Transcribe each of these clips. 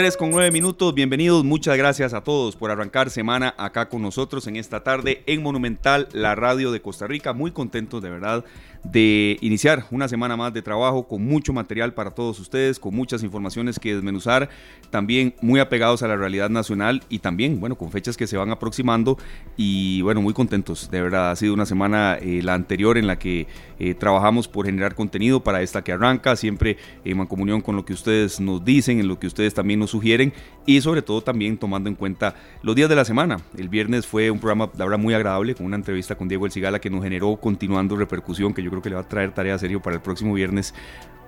3 con 9 minutos, bienvenidos, muchas gracias a todos por arrancar semana acá con nosotros en esta tarde en Monumental, la radio de Costa Rica. Muy contentos de verdad de iniciar una semana más de trabajo con mucho material para todos ustedes, con muchas informaciones que desmenuzar, también muy apegados a la realidad nacional y también, bueno, con fechas que se van aproximando y bueno, muy contentos. De verdad, ha sido una semana, eh, la anterior, en la que eh, trabajamos por generar contenido para esta que arranca, siempre en mancomunión con lo que ustedes nos dicen, en lo que ustedes también nos sugieren y sobre todo también tomando en cuenta los días de la semana. El viernes fue un programa, la verdad, muy agradable, con una entrevista con Diego El Cigala que nos generó continuando repercusión que yo creo que le va a traer tarea serio para el próximo viernes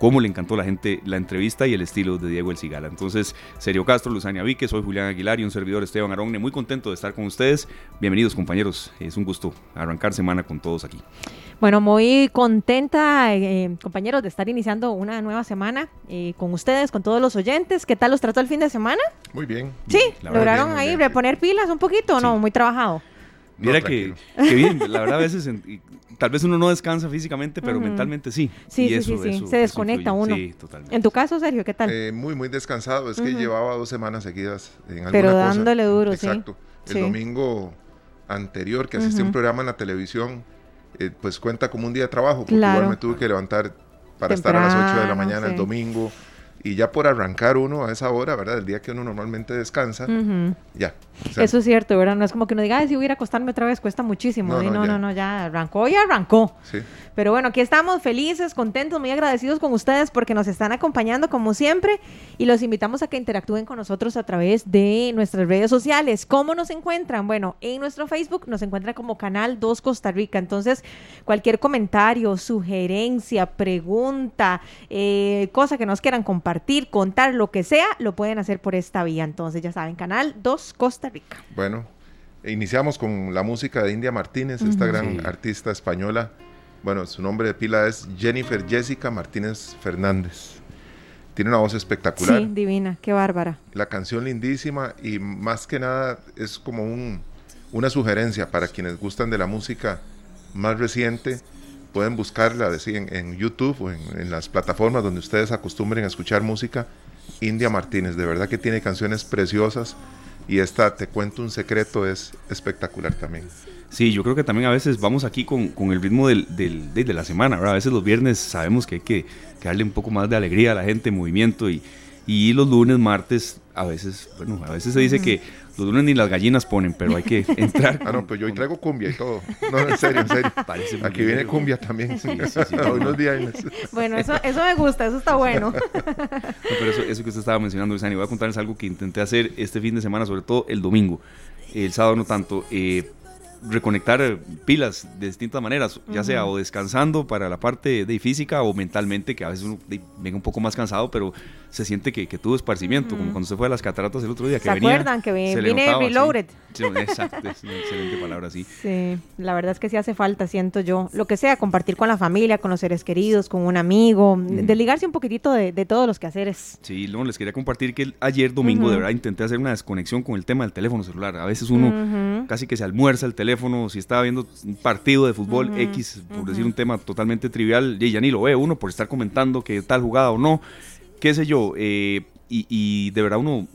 cómo le encantó la gente la entrevista y el estilo de Diego El Cigala. Entonces, Sergio Castro, Luzania Vique, soy Julián Aguilar y un servidor Esteban Aronne, muy contento de estar con ustedes. Bienvenidos compañeros, es un gusto arrancar semana con todos aquí. Bueno, muy contenta, eh, compañeros, de estar iniciando una nueva semana eh, con ustedes, con todos los oyentes. ¿Qué tal los trató el fin de semana? Muy bien. Sí, lograron ahí reponer pilas un poquito, ¿o no? Muy trabajado. Mira que, que, bien, la verdad a veces tal vez uno no descansa físicamente, pero mentalmente sí. Sí, sí, sí, se desconecta uno. Sí, totalmente. En tu caso, Sergio, ¿qué tal? Eh, muy, muy descansado. Es que llevaba dos semanas seguidas en alguna Pero dándole duro, sí. Exacto. El domingo anterior que asistí a un programa en la televisión, eh, pues cuenta como un día de trabajo, porque igual me tuve que levantar para estar a las 8 de la mañana el domingo y ya por arrancar uno a esa hora, ¿verdad? El día que uno normalmente descansa, ya. Eso es cierto, ¿verdad? No es como que uno diga, Ay, si voy a ir a acostarme otra vez, cuesta muchísimo. No, no, no, no, ya arrancó y arrancó. Sí. Pero bueno, aquí estamos felices, contentos, muy agradecidos con ustedes porque nos están acompañando como siempre y los invitamos a que interactúen con nosotros a través de nuestras redes sociales. ¿Cómo nos encuentran? Bueno, en nuestro Facebook nos encuentra como Canal 2 Costa Rica. Entonces, cualquier comentario, sugerencia, pregunta, eh, cosa que nos quieran compartir, contar, lo que sea, lo pueden hacer por esta vía. Entonces, ya saben, Canal 2 Costa Rica. Bueno, iniciamos con la música de India Martínez, esta gran artista española bueno, su nombre de pila es Jennifer Jessica Martínez Fernández. Tiene una voz espectacular. Sí, divina, qué bárbara. La canción lindísima y más que nada es como una sugerencia para quienes gustan de la música más reciente. Pueden buscarla en, en YouTube o en, en, las plataformas donde ustedes acostumbren a escuchar música. India Martínez, de verdad que tiene canciones preciosas y esta, te cuento un secreto, es espectacular también. Sí, yo creo que también a veces vamos aquí con, con el ritmo del, del, de, la semana, ¿verdad? A veces los viernes sabemos que hay que, darle un poco más de alegría a la gente, movimiento, y, y los lunes, martes, a veces, bueno, a veces se dice que los lunes ni las gallinas ponen, pero hay que entrar. ah, no, pues yo hoy traigo cumbia y todo. No, en serio, en serio. Aquí viene cumbia también. Sí, sí, sí, Bueno, eso, eso me gusta, eso está bueno. pero eso, eso que usted estaba mencionando, Luisani, voy a contarles algo que intenté hacer este fin de semana, sobre todo el domingo. El sábado no tanto. Eh, reconectar eh, pilas de distintas maneras, ya sea o descansando para la parte de física o mentalmente, que a veces uno venga un poco más cansado, pero se siente que, tuvo esparcimiento, como cuando se fue a las cataratas el otro día. Que ¿Se acuerdan que vine reloaded? exacto, es una excelente palabra, sí. Sí, la verdad es que sí hace falta, siento yo, lo que sea, compartir con la familia, con los seres queridos, con un amigo, desligarse un poquitito de, todos los quehaceres. Sí, no, les quería compartir que ayer domingo de verdad intenté hacer una desconexión con el tema del teléfono celular. A veces uno casi que se almuerza el teléfono, si estaba viendo un partido de fútbol X, por decir un tema totalmente trivial, y ya ni lo ve uno por estar comentando que tal jugada o no qué sé yo, eh, y, de verdad uno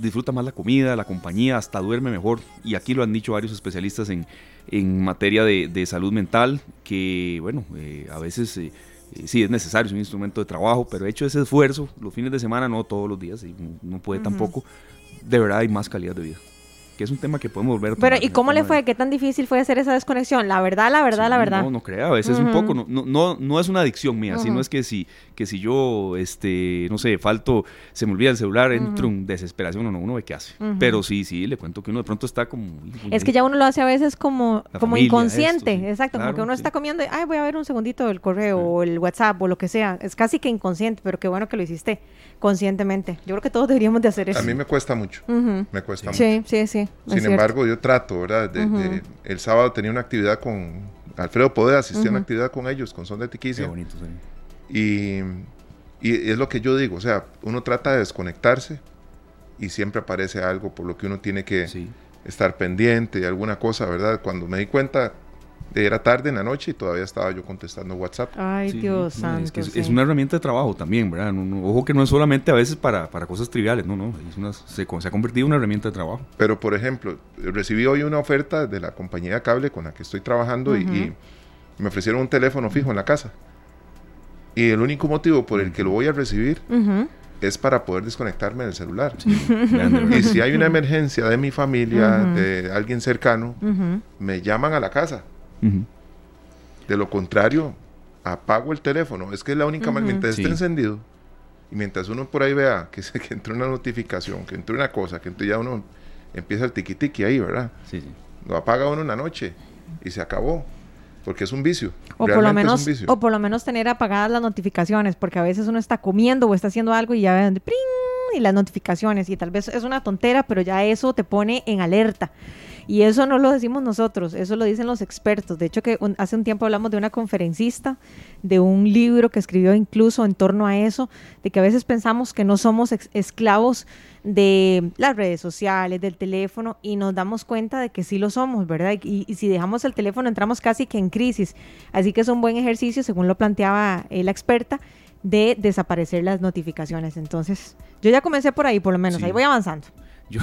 disfruta más la comida, la compañía, hasta duerme mejor. Y aquí lo han dicho varios especialistas en, materia de, salud mental, que bueno, eh, a veces eh, sí es necesario, es un instrumento de trabajo, pero hecho ese esfuerzo, los fines de semana, no todos los días, y no puede tampoco, de verdad hay más calidad de vida que es un tema que podemos volver a Pero, ¿y cómo le fue? ¿Qué tan difícil fue hacer esa desconexión? La verdad, la verdad, la verdad. No, no crea, a veces un poco, no, no, no es una adicción mía, sino es que si, que si yo, este, no sé, falto, se me olvida el celular, entro en desesperación, uno, uno ve qué hace. Pero sí, sí, le cuento que uno de pronto está como... Es que ya uno lo hace a veces como, como inconsciente, exacto, como que uno está comiendo, ay, voy a ver un segundito el correo o el WhatsApp o lo que sea, es casi que inconsciente, pero qué bueno que lo hiciste conscientemente. Yo creo que todos deberíamos de hacer eso. A mí me cuesta mucho, me cuesta mucho. Sí, sí, sí. Sin embargo, yo trato, ¿verdad? el sábado tenía una actividad con Alfredo Poder, asistí a una actividad con ellos, con Son de Tiquicia. Qué bonito, sí. Y, y es lo que yo digo, o sea, uno trata de desconectarse y siempre aparece algo por lo que uno tiene que estar pendiente de alguna cosa, ¿verdad? Cuando me di cuenta, era tarde en la noche y todavía estaba yo contestando WhatsApp. Ay, Dios santo. Es, una herramienta de trabajo también, ¿verdad? ojo que no es solamente a veces para, cosas triviales, no, no. se, ha convertido en una herramienta de trabajo. Pero, por ejemplo, recibí hoy una oferta de la compañía de cable con la que estoy trabajando y, me ofrecieron un teléfono fijo en la casa. Y el único motivo por el que lo voy a recibir es para poder desconectarme del celular. y si hay una emergencia de mi familia, de alguien cercano, me llaman a la casa de lo contrario, apago el teléfono. Es que es la única manera, mientras esté encendido y mientras uno por ahí vea que, se, que entró una notificación, que entró una cosa, que entró ya uno empieza el tiqui tiqui ahí, ¿verdad? Sí, sí. Lo apaga uno una noche y se acabó. Porque es un vicio. O por, lo menos, o por lo menos tener apagadas las notificaciones, porque a veces uno está comiendo o está haciendo algo y ya ven y las notificaciones y tal vez es una tontera, pero ya eso te pone en alerta. Y eso no lo decimos nosotros, eso lo dicen los expertos. De hecho, que hace un tiempo hablamos de una conferencista, de un libro que escribió incluso en torno a eso, de que a veces pensamos que no somos esclavos de las redes sociales, del teléfono, y nos damos cuenta de que sí lo somos, ¿verdad? Y, y, si dejamos el teléfono entramos casi que en crisis. Así que es un buen ejercicio, según lo planteaba eh, la experta, de desaparecer las notificaciones. Entonces, yo ya comencé por ahí, por lo menos, ahí voy avanzando. Yo,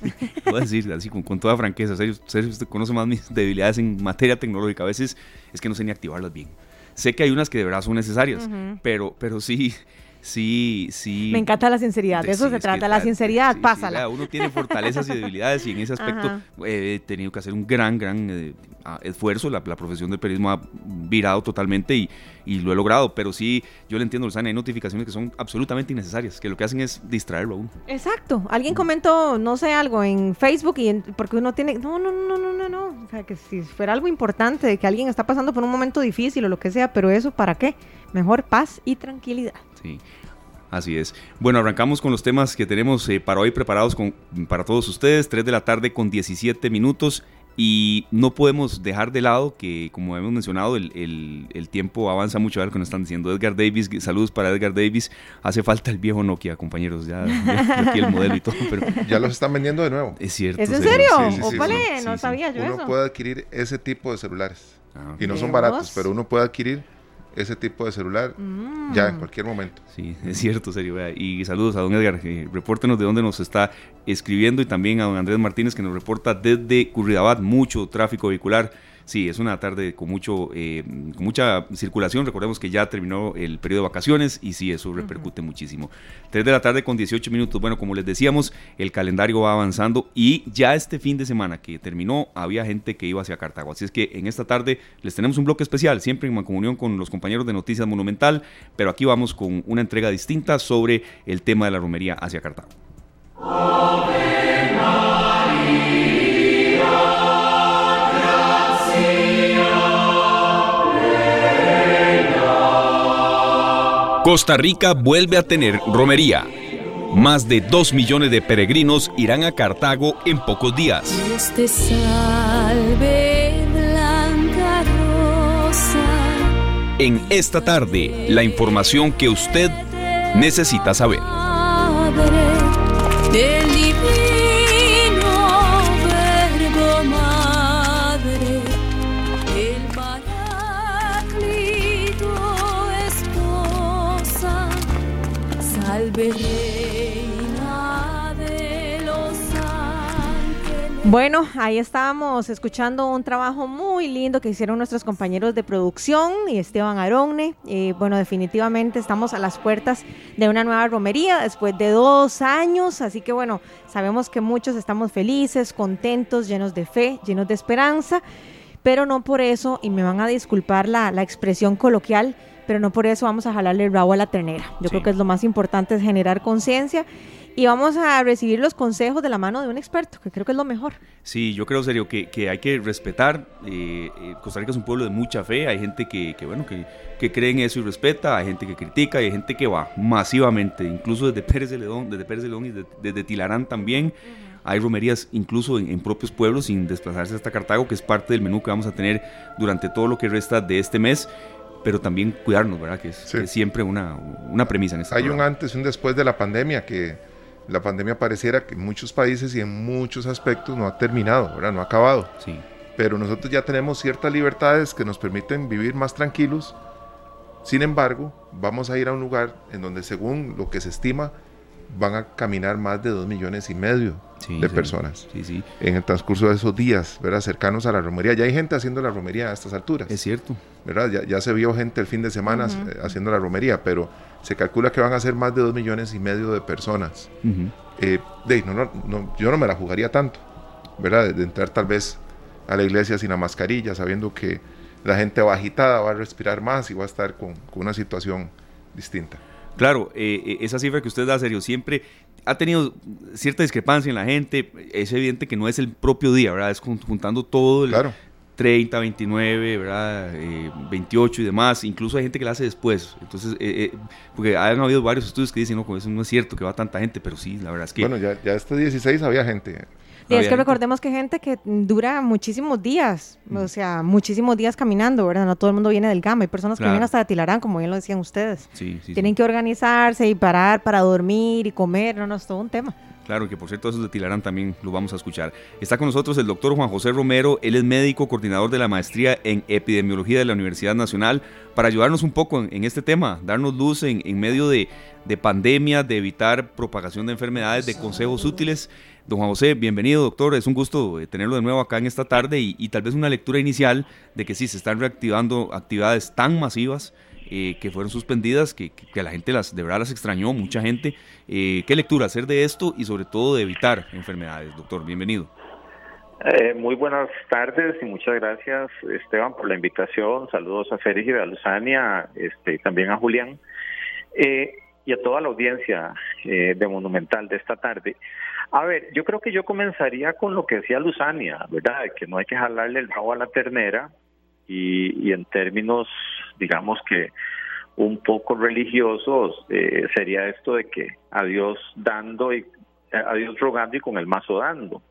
voy a decir así con, toda franqueza, Sergio, usted conoce más mis debilidades en materia tecnológica. A veces es que no sé ni activarlas bien. Sé que hay unas que de verdad son necesarias, pero, pero sí, sí, sí. Me encanta la sinceridad, de eso se trata, la sinceridad, pásala. uno tiene fortalezas y debilidades y en ese aspecto he tenido que hacer un gran, gran eh, esfuerzo. La, profesión del periodismo ha virado totalmente y, y, lo he logrado, pero sí, yo le entiendo, Lozana, hay notificaciones que son absolutamente innecesarias, que lo que hacen es distraerlo a uno. Exacto. Alguien comentó, no sé, algo en Facebook y porque uno tiene, no, no, no, no, no, no. O sea, que si fuera algo importante, que alguien está pasando por un momento difícil o lo que sea, pero eso, ¿para qué? Mejor paz y tranquilidad. Sí. Así es. Bueno, arrancamos con los temas que tenemos eh, para hoy preparados con, para todos ustedes. 3 de la tarde con 17 minutos. Y no podemos dejar de lado que, como hemos mencionado, el, el, tiempo avanza mucho. A ver lo que nos están diciendo. Edgar Davis, saludos para Edgar Davis. Hace falta el viejo Nokia, compañeros. Ya, aquí el modelo y todo. Pero... Ya los están vendiendo de nuevo. Es cierto. ¿Es en serio? Sí, no sabía yo uno eso. Uno puede adquirir ese tipo de celulares. Ah, y no son baratos, pero uno puede adquirir ese tipo de celular mm. ya en cualquier momento. Sí, es cierto, serio. Y saludos a don Edgar. Eh, repórtenos de dónde nos está escribiendo y también a don Andrés Martínez que nos reporta desde Curridabat mucho tráfico vehicular Sí, es una tarde con, mucho, eh, con mucha circulación. Recordemos que ya terminó el periodo de vacaciones y sí, eso repercute muchísimo. 3 de la tarde con 18 minutos. Bueno, como les decíamos, el calendario va avanzando y ya este fin de semana que terminó, había gente que iba hacia Cartago. Así es que en esta tarde les tenemos un bloque especial, siempre en mancomunión con los compañeros de Noticias Monumental, pero aquí vamos con una entrega distinta sobre el tema de la romería hacia Cartago. Costa Rica vuelve a tener romería. Más de 2 millones de peregrinos irán a Cartago en pocos días. En esta tarde, la información que usted necesita saber. Bueno, ahí estábamos escuchando un trabajo muy lindo que hicieron nuestros compañeros de producción y Esteban Aronne. Bueno, definitivamente estamos a las puertas de una nueva romería después de dos años. Así que bueno, sabemos que muchos estamos felices, contentos, llenos de fe, llenos de esperanza. Pero no por eso, y me van a disculpar la, la expresión coloquial, pero no por eso vamos a jalarle el rabo a la ternera. Yo creo que es lo más importante es generar conciencia y vamos a recibir los consejos de la mano de un experto, que creo que es lo mejor. Sí, yo creo, serio, que, que hay que respetar. Eh, eh, Costa Rica es un pueblo de mucha fe, hay gente que, que bueno, que, que, cree en eso y respeta, hay gente que critica y hay gente que va masivamente, incluso desde Pérez de León, desde Pérez de León y desde Tilarán también. Hay romerías incluso en, propios pueblos sin desplazarse hasta Cartago, que es parte del menú que vamos a tener durante todo lo que resta de este mes pero también cuidarnos, ¿verdad? Que es, siempre una, una, premisa en esta Hay un antes y un después de la pandemia, que la pandemia pareciera que en muchos países y en muchos aspectos no ha terminado, ¿verdad? No ha acabado. Sí. pero nosotros ya tenemos ciertas libertades que nos permiten vivir más tranquilos. Sin embargo, vamos a ir a un lugar en donde según lo que se estima, van a caminar más de dos millones y medio de personas en el transcurso de esos días, ¿verdad? cercanos a la romería. Ya hay gente haciendo la romería a estas alturas. Es cierto. ¿verdad? Ya, se vio gente el fin de semana eh, haciendo la romería, pero se calcula que van a ser más de dos millones y medio de personas. Eh, yo no me la jugaría tanto, ¿verdad? De, entrar tal vez a la iglesia sin la mascarilla, sabiendo que la gente va agitada, va a respirar más y va a estar con, una situación distinta. Claro, eh, esa cifra que usted da, serio, siempre ha tenido cierta discrepancia en la gente. Es evidente que no es el propio día, ¿verdad? Es juntando todo el 30, 29, ¿verdad? 28 eh, y demás. Incluso hay gente que la hace después. Entonces, eh, eh, porque han habido varios estudios que dicen, no, eso no es cierto que va tanta gente, pero sí, la verdad es que... Bueno, ya, ya este 16 había gente. Y es que recordemos que hay gente que dura muchísimos días, o sea, muchísimos días caminando, ¿verdad? No todo el mundo viene del Gama. Hay personas que vienen hasta de Tilarán, como bien lo decían ustedes. Sí, sí, Tienen que organizarse y parar para dormir y comer, no, no, es todo un tema. Claro, que por cierto, eso de Tilarán también lo vamos a escuchar. Está con nosotros el doctor Juan José Romero, él es médico, coordinador de la maestría en epidemiología de la Universidad Nacional, para ayudarnos un poco en, este tema, darnos luz en, medio de, de pandemia, de evitar propagación de enfermedades, de consejos útiles. Don Juan José, bienvenido doctor, es un gusto eh, tenerlo de nuevo acá en esta tarde y, tal vez una lectura inicial de que sí, se están reactivando actividades tan masivas eh, que fueron suspendidas, que, que, la gente las, de verdad las extrañó, mucha gente. Eh, ¿Qué lectura hacer de esto y sobre todo de evitar enfermedades, doctor? Bienvenido. muy buenas tardes y muchas gracias Esteban por la invitación. Saludos a Félix y a Luzania este, y también a Julián y a toda la audiencia de Monumental de esta tarde. A ver, yo creo que yo comenzaría con lo que decía Luzania, ¿verdad? Que no hay que jalarle el rabo a la ternera y, en términos, digamos que un poco religiosos, eh, sería esto de que a Dios dando y a Dios rogando y con el mazo dando,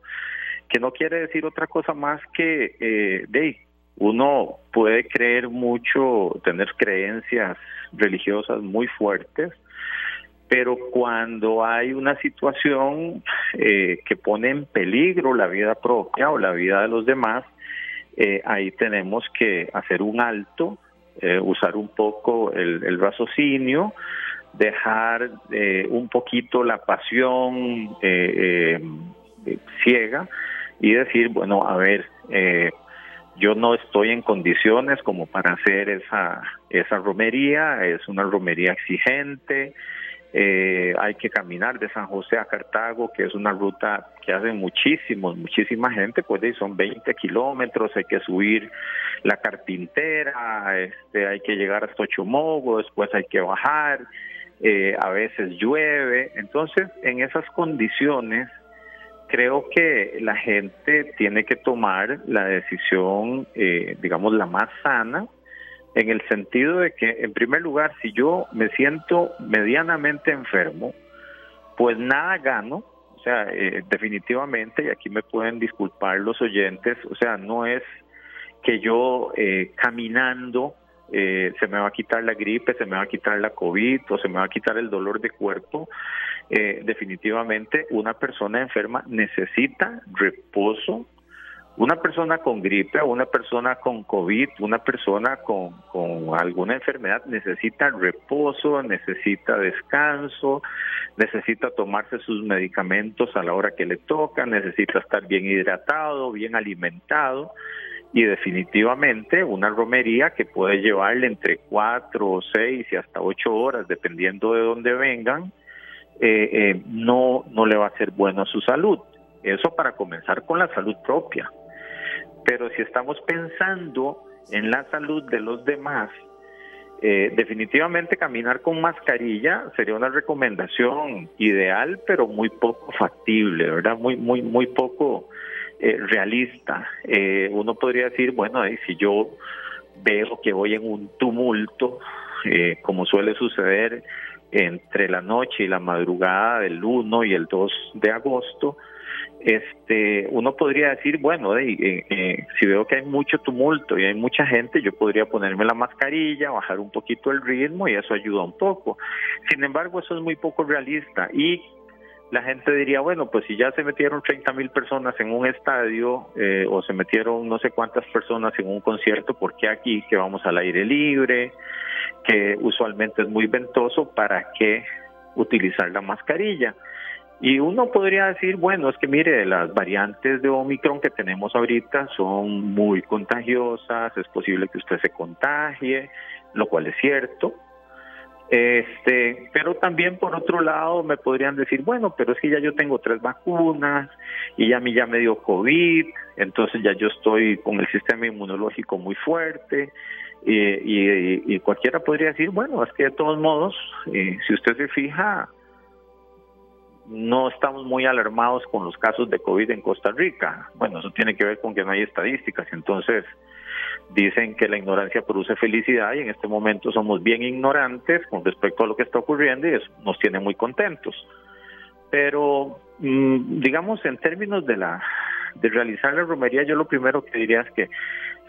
que no quiere decir otra cosa más que eh, de uno puede creer mucho, tener creencias religiosas muy fuertes, pero cuando hay una situación eh, que pone en peligro la vida propia o la vida de los demás, eh, ahí tenemos que hacer un alto, eh, usar un poco el, raciocinio, dejar un poquito la pasión ciega y decir, bueno, a ver, yo no estoy en condiciones como para hacer esa, esa romería, es una romería exigente, eh, hay que caminar de San José a Cartago, que es una ruta que hace muchísimos, muchísima gente, pues son 20 kilómetros, hay que subir la carpintera, este, hay que llegar hasta Ochomogo, después hay que bajar, eh, a veces llueve, entonces en esas condiciones creo que la gente tiene que tomar la decisión, eh, digamos, la más sana, en el sentido de que, en primer lugar, si yo me siento medianamente enfermo, pues nada gano, o sea, eh, definitivamente, y aquí me pueden disculpar los oyentes, o sea, no es que yo eh, caminando eh, se me va a quitar la gripe, se me va a quitar la COVID o se me va a quitar el dolor de cuerpo. definitivamente una persona enferma necesita reposo, una persona con gripe, una persona con COVID, una persona con, alguna enfermedad necesita reposo, necesita descanso, necesita tomarse sus medicamentos a la hora que le toca, necesita estar bien hidratado, bien alimentado y definitivamente una romería que puede llevarle entre cuatro, seis y hasta ocho horas, dependiendo de dónde vengan, eh, eh, no, no le va a ser bueno a su salud. Eso para comenzar con la salud propia. Pero si estamos pensando en la salud de los demás, eh, definitivamente caminar con mascarilla sería una recomendación ideal, pero muy poco factible, ¿verdad? Muy, muy, muy poco eh, realista. Eh, uno podría decir, bueno, si yo veo que voy en un tumulto, como suele suceder entre la noche y la madrugada del 1 y el 2 de agosto, este, uno podría decir, bueno, eh, eh, si veo que hay mucho tumulto y hay mucha gente, yo podría ponerme la mascarilla, bajar un poquito el ritmo y eso ayuda un poco. Sin embargo, eso es muy poco realista y la gente diría, bueno, pues si ya se metieron 30 mil personas en un estadio eh, o se metieron no sé cuántas personas en un concierto, ¿por qué aquí que vamos al aire libre, que usualmente es muy ventoso, para qué utilizar la mascarilla? Y uno podría decir, bueno, es que mire, las variantes de Omicron que tenemos ahorita son muy contagiosas, es posible que usted se contagie, lo cual es cierto, este, pero también por otro lado me podrían decir, bueno, pero es que ya yo tengo tres vacunas y ya a mí ya me dio COVID, entonces ya yo estoy con el sistema inmunológico muy fuerte. Y, y, cualquiera podría decir, bueno, es que de todos modos, eh, si usted se fija, no estamos muy alarmados con los casos de COVID en Costa Rica. Bueno, eso tiene que ver con que no hay estadísticas, entonces dicen que la ignorancia produce felicidad y en este momento somos bien ignorantes con respecto a lo que está ocurriendo y eso nos tiene muy contentos. Pero mm, digamos en términos de la de realizar la romería, yo lo primero que diría es que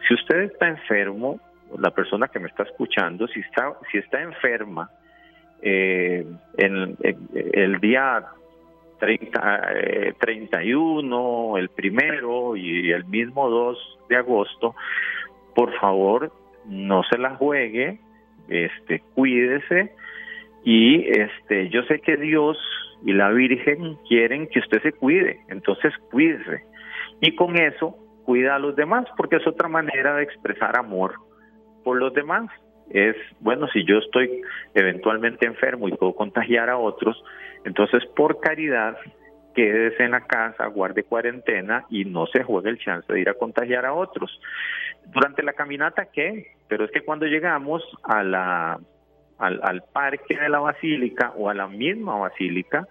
si usted está enfermo, la persona que me está escuchando, si está si está enferma eh, en, el día 30, 31, eh, el primero y el mismo 2 de agosto, por favor no se la juegue, este, cuídese y este, yo sé que Dios y la Virgen quieren que usted se cuide, entonces cuídese y con eso cuida a los demás porque es otra manera de expresar amor por los demás. Es, bueno, si yo estoy eventualmente enfermo y puedo contagiar a otros, entonces por caridad quédese en la casa, guarde cuarentena y no se juegue el chance de ir a contagiar a otros. Durante la caminata, ¿qué? Pero es que cuando llegamos a la, al, al parque de la basílica o a la misma basílica,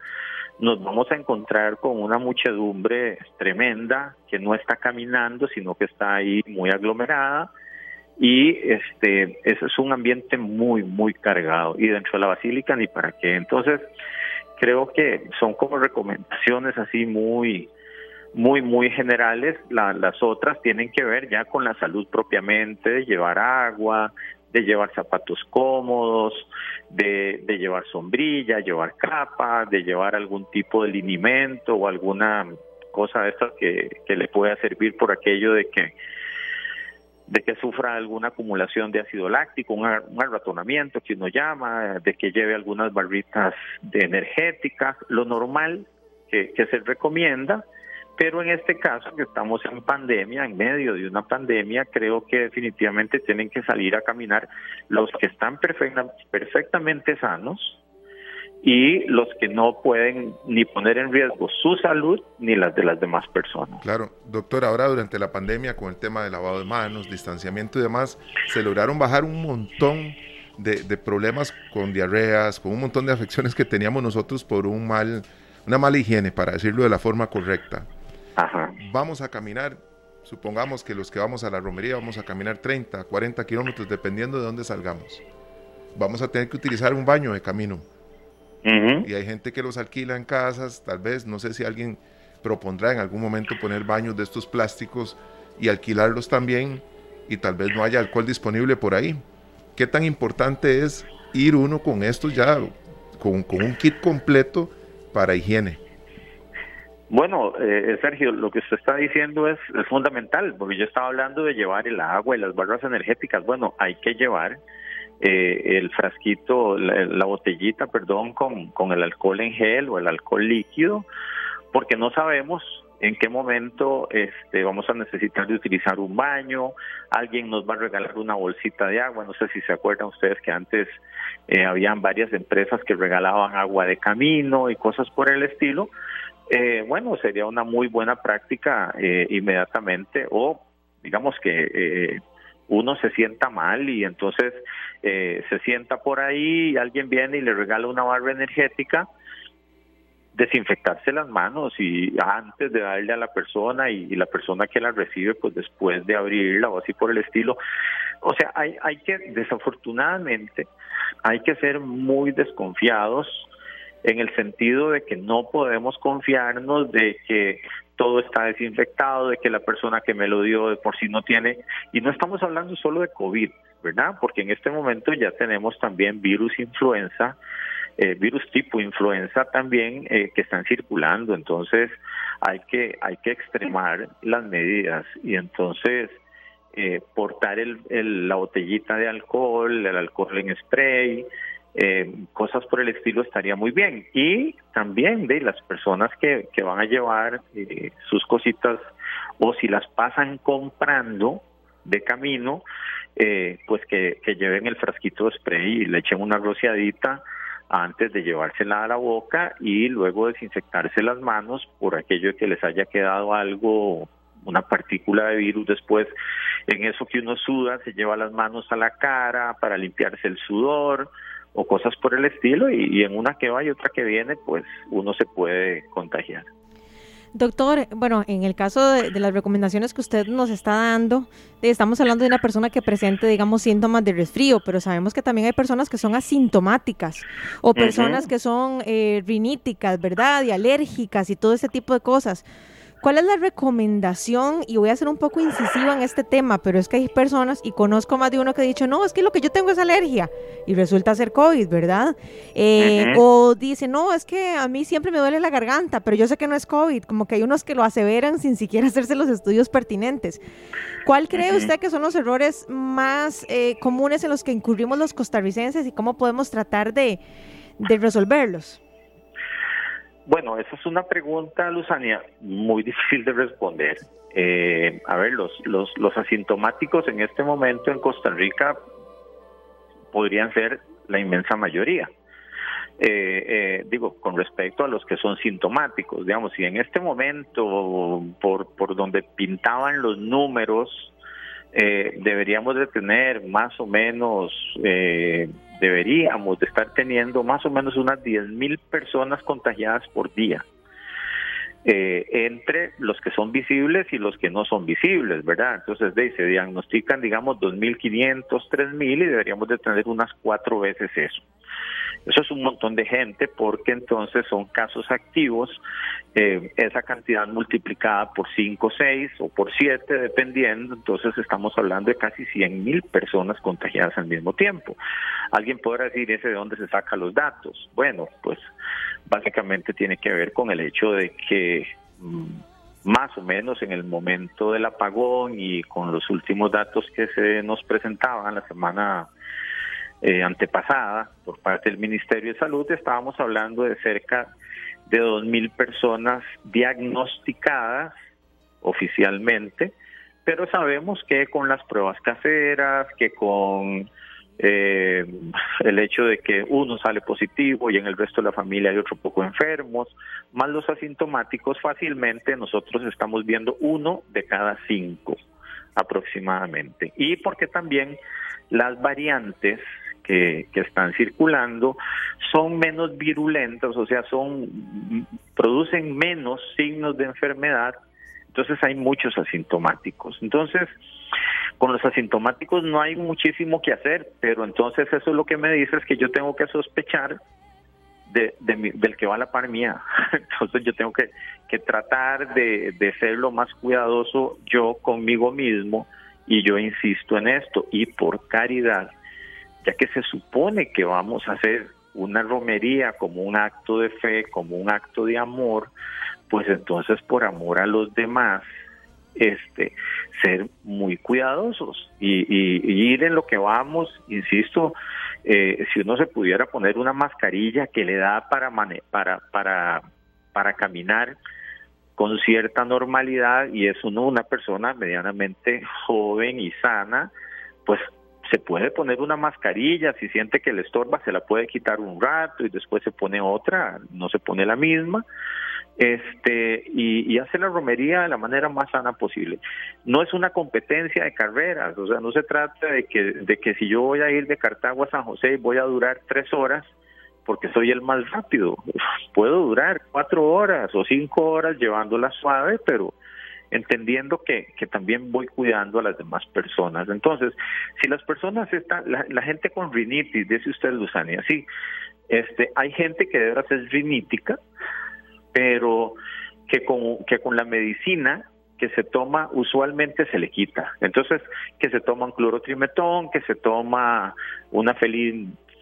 nos vamos a encontrar con una muchedumbre tremenda que no está caminando, sino que está ahí muy aglomerada y este ese es un ambiente muy muy cargado y dentro de la basílica ni para qué. Entonces, creo que son como recomendaciones así muy, muy, muy generales. las otras tienen que ver ya con la salud propiamente, de llevar agua, de llevar zapatos cómodos, de, de llevar sombrilla, llevar capa, de llevar algún tipo de linimento o alguna cosa de estas que, que le pueda servir por aquello de que de que sufra alguna acumulación de ácido láctico, un, arratonamiento que uno llama, de que lleve algunas barritas de energéticas, lo normal que, se recomienda, pero en este caso que estamos en pandemia, en medio de una pandemia, creo que definitivamente tienen que salir a caminar los que están perfectamente sanos, y los que no pueden ni poner en riesgo su salud ni las de las demás personas. Claro, doctor, ahora durante la pandemia con el tema de lavado de manos, distanciamiento y demás, se lograron bajar un montón de, problemas con diarreas, con un montón de afecciones que teníamos nosotros por un mal, una mala higiene, para decirlo de la forma correcta. Ajá. Vamos a caminar, supongamos que los que vamos a la romería vamos a caminar 30, 40 kilómetros, dependiendo de dónde salgamos. Vamos a tener que utilizar un baño de camino y hay gente que los alquila en casas, tal vez, no sé si alguien propondrá en algún momento poner baños de estos plásticos y alquilarlos también y tal vez no haya alcohol disponible por ahí. ¿Qué tan importante es ir uno con estos ya, con, un kit completo para higiene? Bueno, eh, Sergio, lo que usted está diciendo es, es fundamental, porque yo estaba hablando de llevar el agua y las barras energéticas. Bueno, hay que llevar eh, el frasquito, la, botellita, perdón, con, con el alcohol en gel o el alcohol líquido, porque no sabemos en qué momento este, vamos a necesitar de utilizar un baño, alguien nos va a regalar una bolsita de agua, no sé si se acuerdan ustedes que antes eh, habían varias empresas que regalaban agua de camino y cosas por el estilo, eh, bueno, sería una muy buena práctica eh, inmediatamente o digamos que uno se sienta mal y entonces eh, se sienta por ahí y alguien viene y le regala una barra energética, desinfectarse las manos y antes de darle a la persona y, la persona que la recibe pues después de abrirla o así por el estilo. O sea, hay, hay que, desafortunadamente, hay que ser muy desconfiados en el sentido de que no podemos confiarnos de que todo está desinfectado, de que la persona que me lo dio de por sí no tiene, y no estamos hablando solo de COVID, ¿verdad? Porque en este momento ya tenemos también virus influenza, eh, virus tipo influenza también eh, que están circulando. Entonces hay que, hay que extremar las medidas y entonces eh, portar el, la botellita de alcohol, el alcohol en spray, eh, cosas por el estilo estaría muy bien. Y también de las personas que, que van a llevar eh, sus cositas o si las pasan comprando de camino, eh, pues que, lleven el frasquito de spray y le echen una rociadita antes de llevársela a la boca y luego desinfectarse las manos por aquello que les haya quedado algo una partícula de virus después en eso que uno suda se lleva las manos a la cara para limpiarse el sudor o cosas por el estilo y, en una que va y otra que viene pues uno se puede contagiar. Doctor, bueno, en el caso de, las recomendaciones que usted nos está dando, estamos hablando de una persona que presente, digamos, síntomas de resfrío, pero sabemos que también hay personas que son asintomáticas o personas que son eh, riníticas, ¿verdad? Y alérgicas y todo ese tipo de cosas. ¿Cuál es la recomendación? Y voy a ser un poco incisiva en este tema, pero es que hay personas, y conozco más de uno que ha dicho, no, es que lo que yo tengo es alergia, y resulta ser COVID, ¿verdad? Eh, o dice, no, es que a mí siempre me duele la garganta, pero yo sé que no es COVID, como que hay unos que lo aseveran sin siquiera hacerse los estudios pertinentes. ¿Cuál cree usted que son los errores más eh, comunes en los que incurrimos los costarricenses y cómo podemos tratar de, de resolverlos? Bueno, esa es una pregunta, Luzania, muy difícil de responder. Eh, a ver, los, los, los asintomáticos en este momento en Costa Rica podrían ser la inmensa mayoría. Eh, eh, digo, con respecto a los que son sintomáticos, digamos, si en este momento, por, por donde pintaban los números, deberíamos de tener más o menos deberíamos de estar teniendo más o menos unas 10.000 personas contagiadas por día. Eh, entre los que son visibles y los que no son visibles, ¿verdad? Entonces de, se diagnostican, digamos, 2.500, 3.000 y deberíamos de tener unas cuatro veces eso. Eso es un montón de gente porque entonces son casos activos, eh, esa cantidad multiplicada por 5, 6 o por 7 dependiendo, entonces estamos hablando de casi 100 mil personas contagiadas al mismo tiempo. Alguien podrá decir ese de dónde se saca los datos. Bueno, pues básicamente tiene que ver con el hecho de que mm, más o menos en el momento del apagón y con los últimos datos que se nos presentaban la semana eh, antepasada por parte del Ministerio de Salud, estábamos hablando de cerca de 2.000 personas diagnosticadas oficialmente, pero sabemos que con las pruebas caseras, que con eh, el hecho de que uno sale positivo y en el resto de la familia hay otro poco enfermos, más los asintomáticos, fácilmente nosotros estamos viendo uno de cada cinco aproximadamente. Y porque también las variantes que, están circulando son menos virulentos, o sea, son producen menos signos de enfermedad, entonces hay muchos asintomáticos. Entonces, con los asintomáticos no hay muchísimo que hacer, pero entonces eso es lo que me dice es que yo tengo que sospechar de, del que va a la par mía. Entonces yo tengo que, que tratar de, de ser lo más cuidadoso yo conmigo mismo y yo insisto en esto y por caridad ya que se supone que vamos a hacer una romería como un acto de fe, como un acto de amor, pues entonces por amor a los demás, este, ser muy cuidadosos y, ir en lo que vamos, insisto, eh, si uno se pudiera poner una mascarilla que le da para, para, para, para caminar con cierta normalidad y es uno una persona medianamente joven y sana, pues se puede poner una mascarilla, si siente que le estorba se la puede quitar un rato y después se pone otra, no se pone la misma, este y, hace la romería de la manera más sana posible. No es una competencia de carreras, o sea, no se trata de que, de que si yo voy a ir de Cartago a San José y voy a durar tres horas, porque soy el más rápido, puedo durar cuatro horas o cinco horas llevándola suave, pero entendiendo que, que también voy cuidando a las demás personas. Entonces, si las personas están, la, gente con rinitis, dice usted, Luzania, sí, este, hay gente que debe ser rinítica, pero que con, que con la medicina que se toma usualmente se le quita. Entonces, que se toma un clorotrimetón, que se toma una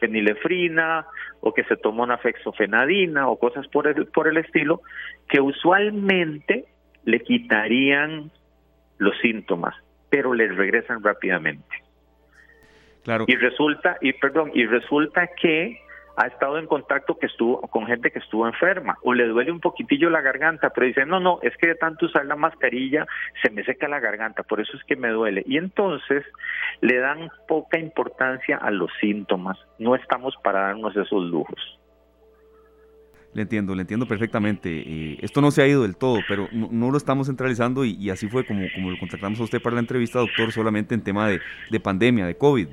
fenilefrina o que se toma una fexofenadina o cosas por el, por el estilo que usualmente le quitarían los síntomas, pero les regresan rápidamente. Claro. Y resulta, y perdón, y resulta que ha estado en contacto que estuvo con gente que estuvo enferma o le duele un poquitillo la garganta, pero dice, no, no, es que de tanto usar la mascarilla se me seca la garganta, por eso es que me duele. Y entonces le dan poca importancia a los síntomas, no estamos para darnos esos lujos. Le entiendo, le entiendo perfectamente. Eh, esto no se ha ido del todo, pero no, lo estamos centralizando y, así fue como, como lo contratamos a usted para la entrevista, doctor, solamente en tema de, de, pandemia, de COVID,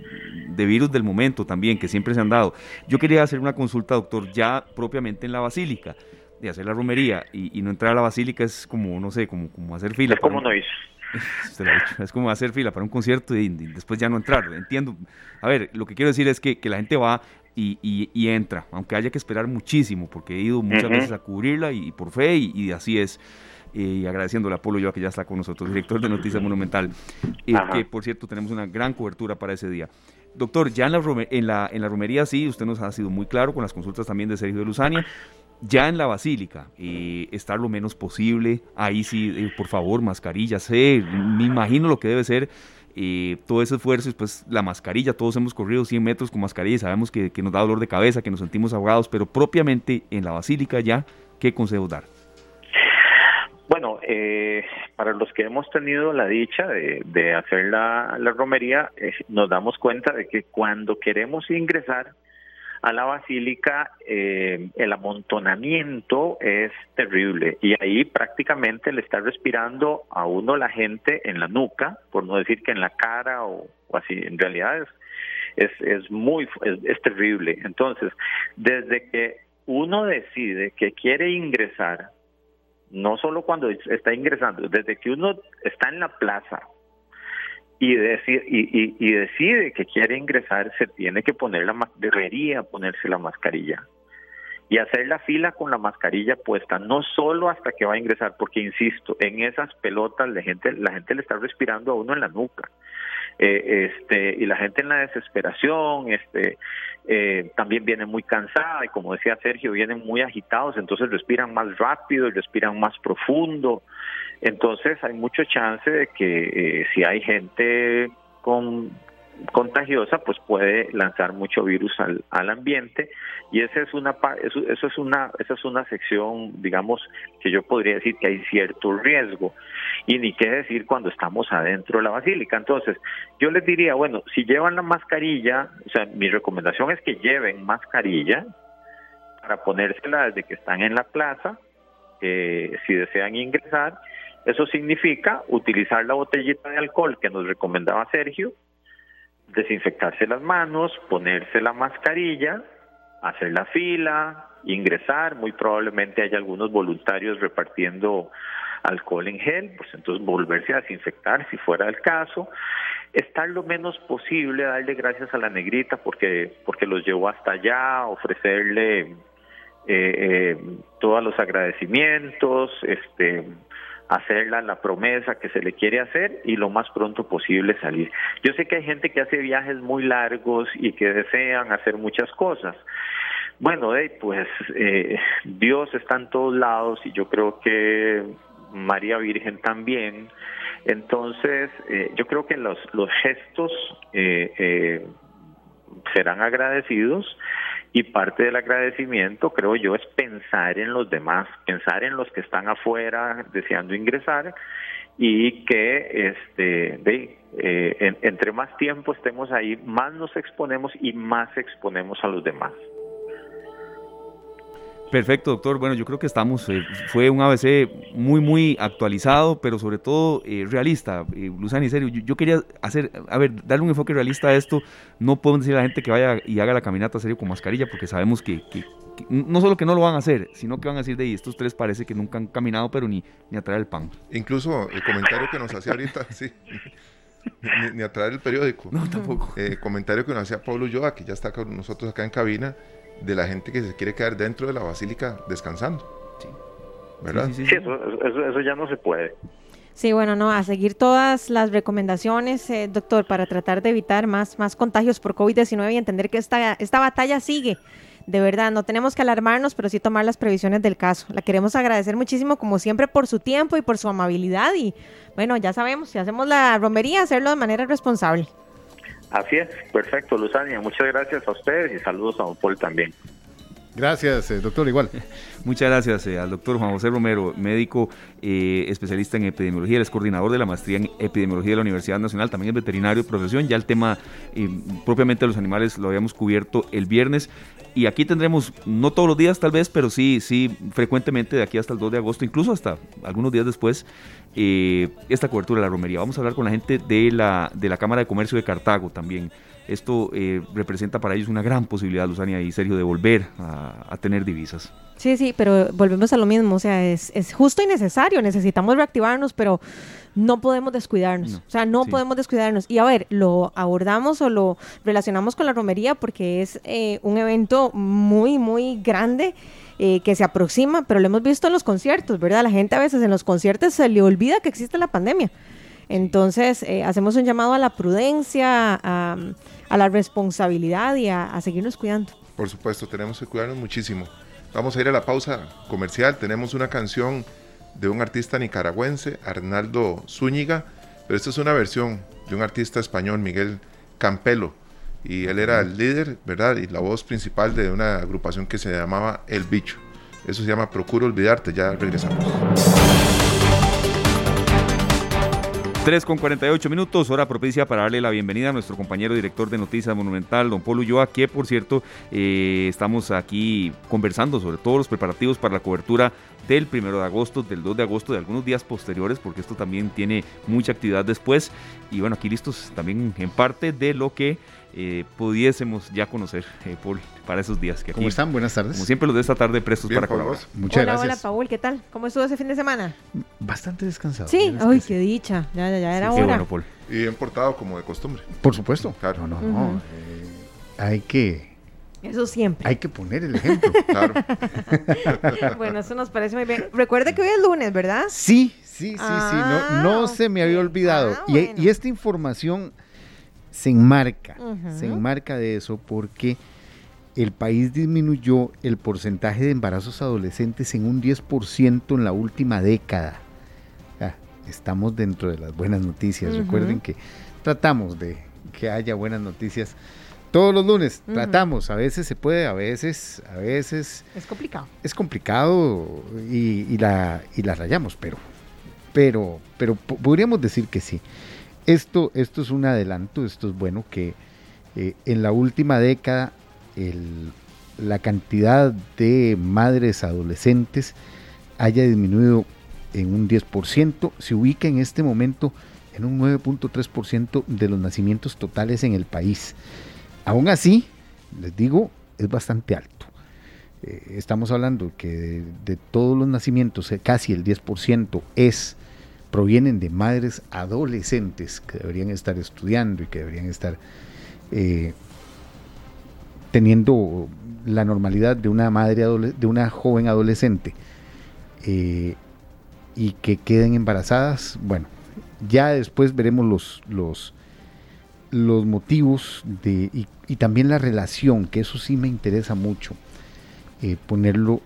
de virus del momento también, que siempre se han dado. Yo quería hacer una consulta, doctor, ya propiamente en la basílica, de hacer la romería y, no entrar a la basílica es como, no sé, como, como hacer fila. Es como no hizo. Es como hacer fila para un concierto y, después ya no entrar. Entiendo. A ver, lo que quiero decir es que, que la gente va y, entra, aunque haya que esperar muchísimo, porque he ido muchas veces a cubrirla y, por fe, y, así es. y agradeciéndole a Polo yo que ya está con nosotros, director de Noticias Monumental, que por cierto tenemos una gran cobertura para ese día. Doctor, ya en la, en la, en la romería sí, usted nos ha sido muy claro con las consultas también de Sergio de Luzania. Ya en la basílica, eh, estar lo menos posible, ahí sí, eh, por favor, mascarilla, sé, me imagino lo que debe ser eh, todo ese esfuerzo, pues la mascarilla, todos hemos corrido 100 metros con mascarilla y sabemos que, nos da dolor de cabeza, que nos sentimos ahogados, pero propiamente en la basílica ya, ¿qué consejo dar? Bueno, eh, para los que hemos tenido la dicha de, hacer la, romería, eh, nos damos cuenta de que cuando queremos ingresar a la basílica, eh, el amontonamiento es terrible y ahí prácticamente le está respirando a uno la gente en la nuca, por no decir que en la cara o, así. En realidad es, es, muy, es, terrible. Entonces, desde que uno decide que quiere ingresar, no solo cuando está ingresando, desde que uno está en la plaza y, decir, y, decide que quiere ingresar, se tiene que poner la debería ponerse la mascarilla y hacer la fila con la mascarilla puesta, no solo hasta que va a ingresar, porque insisto, en esas pelotas la gente, la gente le está respirando a uno en la nuca. Eh, este y la gente en la desesperación este eh, también viene muy cansada y como decía Sergio vienen muy agitados entonces respiran más rápido respiran más profundo entonces hay mucho chance de que eh, si hay gente con contagiosa pues puede lanzar mucho virus al, al ambiente. Y esa es una eso, eso, es una esa es una sección digamos que yo podría decir que hay cierto riesgo. Y ni qué decir cuando estamos adentro de la basílica. Entonces yo les diría bueno si llevan la mascarilla o sea mi recomendación es que lleven mascarilla para ponérsela desde que están en la plaza eh, si desean ingresar eso significa utilizar la botellita de alcohol que nos recomendaba Sergio desinfectarse las manos, ponerse la mascarilla, hacer la fila, ingresar, muy probablemente hay algunos voluntarios repartiendo alcohol en gel, pues entonces volverse a desinfectar si fuera el caso, estar lo menos posible, darle gracias a la negrita porque, porque los llevó hasta allá, ofrecerle eh, eh, todos los agradecimientos, este hacerla la promesa que se le quiere hacer y lo más pronto posible salir. Yo sé que hay gente que hace viajes muy largos y que desean hacer muchas cosas. Bueno, pues eh, Dios está en todos lados y yo creo que María Virgen también. Entonces, eh, yo creo que los, los gestos eh, serán agradecidos y parte del agradecimiento, creo yo, es pensar en los demás, pensar en los que están afuera deseando ingresar y que este, de, eh, entre más tiempo estemos ahí, más nos exponemos y más exponemos a los demás. Perfecto, doctor. Bueno, yo creo que estamos, eh, fue un ABC muy, muy actualizado, pero sobre todo eh, realista. Eh, Luzani, serio, yo, quería hacer, a ver, darle un enfoque realista a esto. No podemos decir a la gente que vaya y haga la caminata serio con mascarilla, porque sabemos que, no solo que no lo van a hacer, sino que van a decir de ahí, estos tres parece que nunca han caminado, pero ni, ni a traer el pan. Incluso el comentario que nos hacía ahorita, sí. Ni, a traer el periódico. No, tampoco. Eh, comentario que nos hacía Pablo Yoa, que ya está con nosotros acá en cabina, de la gente que se quiere quedar dentro de la basílica descansando. Sí. ¿Verdad? Sí, eso, eso, ya no se puede. Sí, bueno, no, a seguir todas las recomendaciones, eh, doctor, para tratar de evitar más, más contagios por COVID-19 y entender que esta, esta batalla sigue. De verdad, no tenemos que alarmarnos, pero sí tomar las previsiones del caso. La queremos agradecer muchísimo, como siempre, por su tiempo y por su amabilidad. Y bueno, ya sabemos, si hacemos la romería, hacerlo de manera responsable. Así es, perfecto, Luzania. Muchas gracias a ustedes y saludos a Don Paul también. Gracias, eh, doctor, igual. Muchas gracias eh, al doctor Juan José Romero, médico eh, especialista en epidemiología, es coordinador de la maestría en epidemiología de la Universidad Nacional, también es veterinario de profesión. Ya el tema propiamente de los animales lo habíamos cubierto el viernes y aquí tendremos, no todos los días tal vez, pero sí, sí, frecuentemente de aquí hasta el 2 de agosto, incluso hasta algunos días después, esta cobertura de la romería. Vamos a hablar con la gente de la, de la Cámara de Comercio de Cartago también. Esto eh, representa para ellos una gran posibilidad, Luzania y Sergio, de volver a, tener divisas. Sí, sí, pero volvemos a lo mismo, o sea, es, justo y necesario, necesitamos reactivarnos, pero no podemos descuidarnos, o sea, no podemos descuidarnos. Y a ver, lo abordamos o lo relacionamos con la romería porque es eh, un evento muy, muy grande. Eh, que se aproxima, pero lo hemos visto en los conciertos, ¿verdad? La gente a veces en los conciertos se le olvida que existe la pandemia. Entonces, hacemos un llamado a la prudencia, a, a la responsabilidad y a, seguirnos cuidando. Por supuesto, tenemos que cuidarnos muchísimo. Vamos a ir a la pausa comercial. Tenemos una canción de un artista nicaragüense, Arnaldo Zúñiga, pero esta es una versión de un artista español, Miguel Campelo. Y él era el líder, ¿verdad? Y la voz principal de una agrupación que se llamaba El Bicho. Eso se llama Procuro Olvidarte. Ya regresamos. 3 con 48 minutos, hora propicia para darle la bienvenida a nuestro compañero director de Noticias Monumental, don Polo Ulloa, que por cierto eh, estamos aquí conversando sobre todos los preparativos para la cobertura del 1 de agosto, del 2 de agosto, de algunos días posteriores, porque esto también tiene mucha actividad después. Y bueno, aquí listos también en parte de lo que eh, pudiésemos ya conocer, eh, Paul, para esos días. Que ¿Cómo están? Buenas tardes. Como siempre, los de esta tarde prestos para colaborar. Muchas hola, gracias. Hola, Paul, ¿qué tal? ¿Cómo estuvo ese fin de semana? Bastante descansado. Sí, ay, qué dicha. Ya, ya, ya era hora. Bueno, Paul. Y bien portado como de costumbre. Por supuesto. Claro. No, no, no. Eh, hay que eso siempre. Hay que poner el ejemplo. claro. bueno, eso nos parece muy bien. Recuerde que hoy es lunes, ¿verdad? Sí, sí, sí, sí. No, no ah, se me había olvidado. Ah, y, y, esta información se enmarca, se enmarca de eso porque el país disminuyó el porcentaje de embarazos adolescentes en un 10% en la última década. Ah, estamos dentro de las buenas noticias. Recuerden que tratamos de que haya buenas noticias todos los lunes. Tratamos, a veces se puede, a veces, a veces. Es complicado. Es complicado y, la, y la rayamos, pero, pero, pero podríamos decir que sí. Esto, esto es un adelanto, esto es bueno que eh, en la última década la cantidad de madres adolescentes haya disminuido en un 10%, se ubica en este momento en un 9.3% de los nacimientos totales en el país. Aún así, les digo, es bastante alto. Eh, estamos hablando que de, todos los nacimientos, eh, casi el 10% es provienen de madres adolescentes que deberían estar estudiando y que deberían estar eh, teniendo la normalidad de una madre de una joven adolescente y que queden embarazadas, bueno, ya después veremos los, los, los motivos de, y, también la relación, que eso sí me interesa mucho, eh, ponerlo,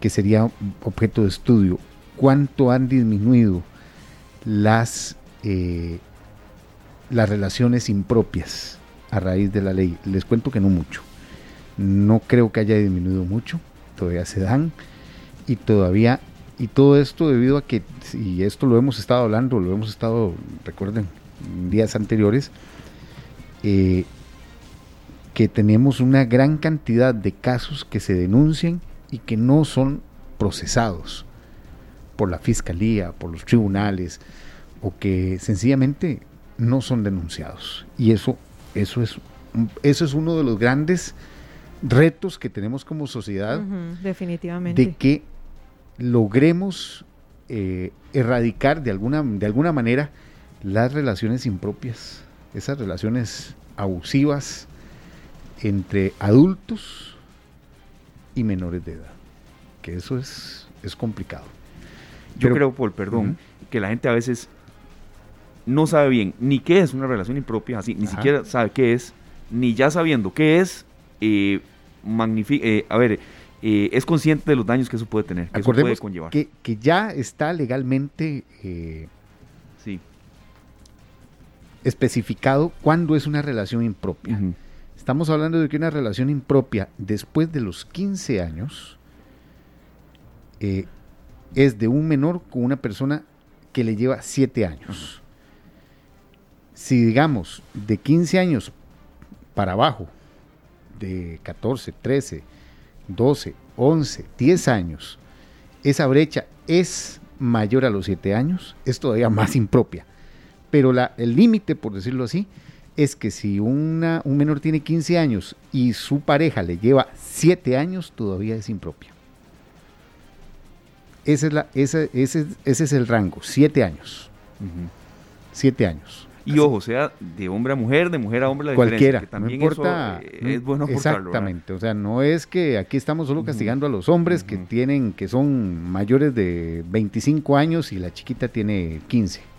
que sería objeto de estudio, cuánto han disminuido las, eh, las relaciones impropias a raíz de la ley. Les cuento que no mucho. No creo que haya disminuido mucho, todavía se dan y todavía, y todo esto debido a que, y esto lo hemos estado hablando, lo hemos estado, recuerden, días anteriores, eh, que tenemos una gran cantidad de casos que se denuncian y que no son procesados por la fiscalía, por los tribunales, o que sencillamente no son denunciados. Y eso, eso, es, eso es uno de los grandes retos que tenemos como sociedad. definitivamente. De que logremos eh, erradicar de alguna, de alguna manera las relaciones impropias, esas relaciones abusivas entre adultos y menores de edad. Que eso es, es complicado. Yo creo, Paul, perdón, que la gente a veces no sabe bien ni qué es una relación impropia, así, ni siquiera sabe qué es, ni ya sabiendo qué es, eh, eh a ver, eh, es consciente de los daños que eso puede tener, que Acordemos eso puede conllevar. Que, que ya está legalmente eh. Especificado cuándo es una relación impropia. Estamos hablando de que una relación impropia después de los 15 años es de un menor con una persona que le lleva 7 años si digamos de 15 años para abajo, de 14, 13, 12, 11, 10 años, esa brecha es mayor a los 7 años, es todavía más impropia. Pero la, el límite, por decirlo así, es que si una, un menor tiene 15 años y su pareja le lleva 7 años, todavía es impropia. Ese es, la, ese, ese, ese es el rango, 7 años. 7 años. Y ojo, sea de hombre a mujer, de mujer a hombre, la Cualquiera, que también no importa, eso, eh, es bueno Exactamente, o sea, no es que aquí estamos solo castigando a los hombres que tienen, que son mayores de 25 años y la chiquita tiene 15.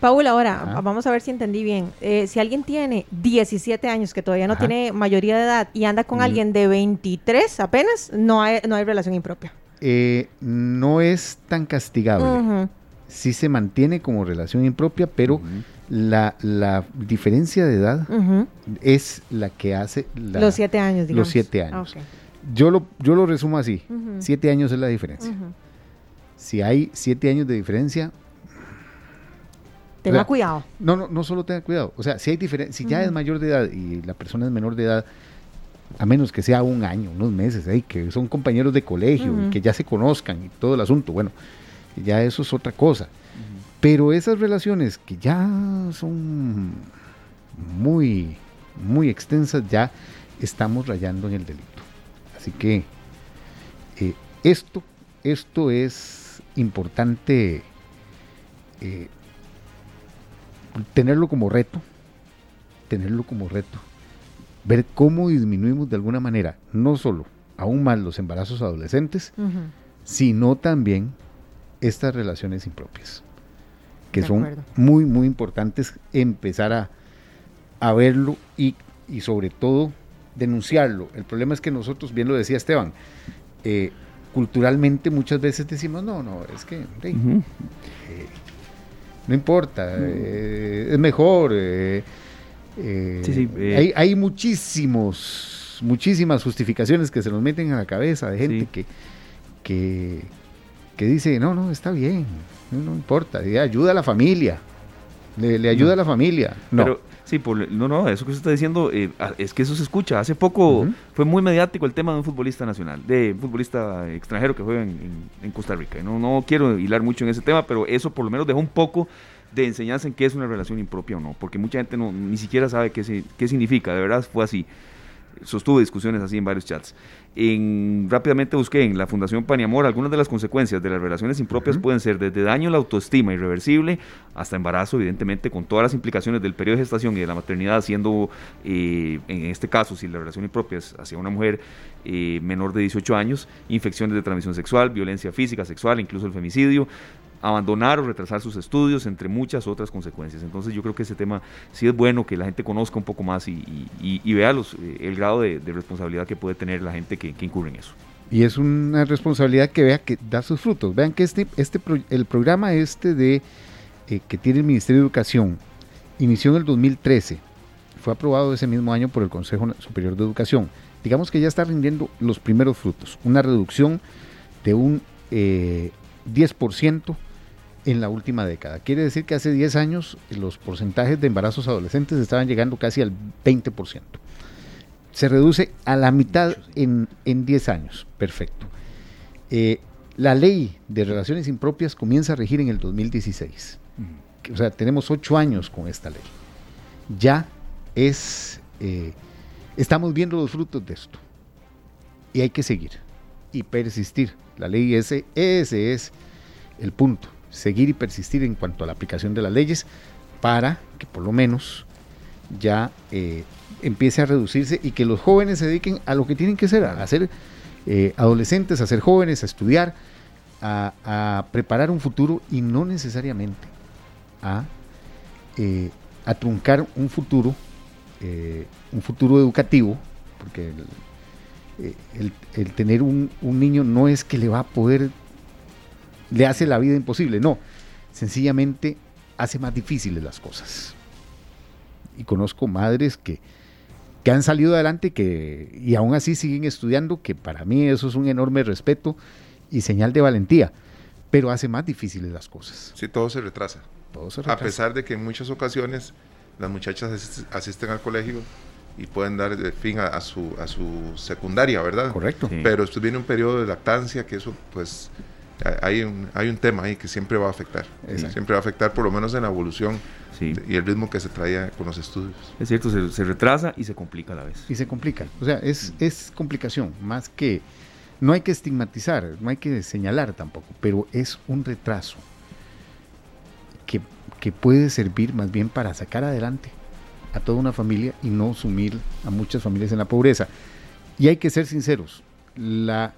Paul, ahora vamos a ver si entendí bien. Eh, si alguien tiene 17 años, que todavía no tiene mayoría de edad, y anda con alguien de 23 apenas, no hay, no hay relación impropia. Eh, no es tan castigable. Sí se mantiene como relación impropia, pero la, la diferencia de edad es la que hace... los siete años, digamos. Los siete años. Yo, lo, yo lo resumo así. Siete años es la diferencia. Si hay siete años de diferencia... Tenga cuidado. No, no, no solo tenga cuidado. O sea, si hay diferencia, si ya es mayor de edad y la persona es menor de edad, a menos que sea un año, unos meses, que son compañeros de colegio y que ya se conozcan y todo el asunto, bueno, ya eso es otra cosa. Pero esas relaciones que ya son muy, muy extensas, ya estamos rayando en el delito. Así que eh, esto, esto es importante eh, tenerlo como reto, tenerlo como reto, ver cómo disminuimos de alguna manera, no solo aún más los embarazos adolescentes, sino también estas relaciones impropias que son muy, muy importantes empezar a, a verlo y, y, sobre todo denunciarlo. El problema es que nosotros, bien lo decía Esteban, eh, culturalmente muchas veces decimos, no, no, es que eh, no importa, eh, es mejor. hay, hay, muchísimos, muchísimas justificaciones que se nos meten a la cabeza de gente que, que, que dice, no, no, está bien, no, importa, ayuda a la familia, le, ayuda a la familia. No. Pero, sí, no, no, eso que usted está diciendo, eh, es que eso se escucha. Hace poco fue muy mediático el tema de un futbolista nacional, de un futbolista extranjero que juega en, Costa Rica. No, no quiero hilar mucho en ese tema, pero eso por lo menos dejó un poco de enseñanza en qué es una relación impropia o no, porque mucha gente no, ni siquiera sabe qué, qué significa, de verdad fue así sostuve discusiones así en varios chats. En, rápidamente busqué en la Fundación Paniamor algunas de las consecuencias de las relaciones impropias pueden ser desde daño a la autoestima irreversible hasta embarazo, evidentemente, con todas las implicaciones del periodo de gestación y de la maternidad, siendo, eh, en este caso, si la relación impropia es hacia una mujer eh, menor de 18 años, infecciones de transmisión sexual, violencia física, sexual, incluso el femicidio, abandonar o retrasar sus estudios, entre muchas otras consecuencias. Entonces yo creo que ese tema sí es bueno que la gente conozca un poco más y, vea eh, el grado de, responsabilidad que puede tener la gente que, incurre en eso. Y es una responsabilidad que vea que da sus frutos. Vean que este, este el programa este de eh, que tiene el Ministerio de Educación inició en el 2013. Fue aprobado ese mismo año por el Consejo Superior de Educación. Digamos que ya está rindiendo los primeros frutos. Una reducción de un eh, 10% en la última década. Quiere decir que hace 10 años los porcentajes de embarazos adolescentes estaban llegando casi al 20%. Se reduce a la mitad en, en 10 años. Perfecto. Eh, la ley de relaciones impropias comienza a regir en el 2016. O sea, tenemos 8 años con esta ley. Ya es... Eh, estamos viendo los frutos de esto. Y hay que seguir y persistir. La ley ese, ese es el punto seguir y persistir en cuanto a la aplicación de las leyes para que por lo menos ya eh, empiece a reducirse y que los jóvenes se dediquen a lo que tienen que ser, a ser eh, adolescentes, a ser jóvenes, a estudiar a, preparar un futuro y no necesariamente a, eh, a truncar un futuro, eh, un futuro educativo, porque el, tener un niño no es que le va a poder, le hace la vida imposible, no, sencillamente hace más difíciles las cosas. Y conozco madres que, que han salido adelante que, y aún así siguen estudiando, que para mí eso es un enorme respeto y señal de valentía, pero hace más difíciles las cosas. Sí, todo se retrasa. Todo se retrasa. A pesar de que en muchas ocasiones las muchachas asisten al colegio y pueden dar fin a, su, a su secundaria, ¿verdad? Correcto. Pero después viene un periodo de lactancia que eso, pues, hay un, hay un tema ahí que siempre va a afectar. Siempre va a afectar, por lo menos en la evolución y el ritmo que se traía con los estudios. Es cierto, se, retrasa y se complica a la vez. Y se complica. O sea, es, es complicación, más que... No hay que estigmatizar, no hay que señalar tampoco, pero es un retraso que, que puede servir más bien para sacar adelante a toda una familia y no sumir a muchas familias en la pobreza. Y hay que ser sinceros, la,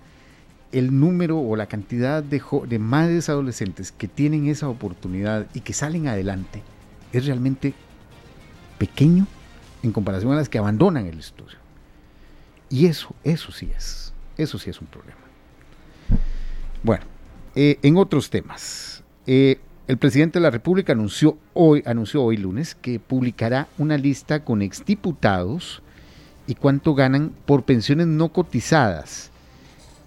el número o la cantidad de, madres adolescentes que tienen esa oportunidad y que salen adelante es realmente pequeño en comparación a las que abandonan el estudio. Y eso, eso sí es, eso sí es un problema. Bueno, eh, en otros temas, eh, el presidente de la República anunció hoy, anunció hoy lunes que publicará una lista con exdiputados y cuánto ganan por pensiones no cotizadas.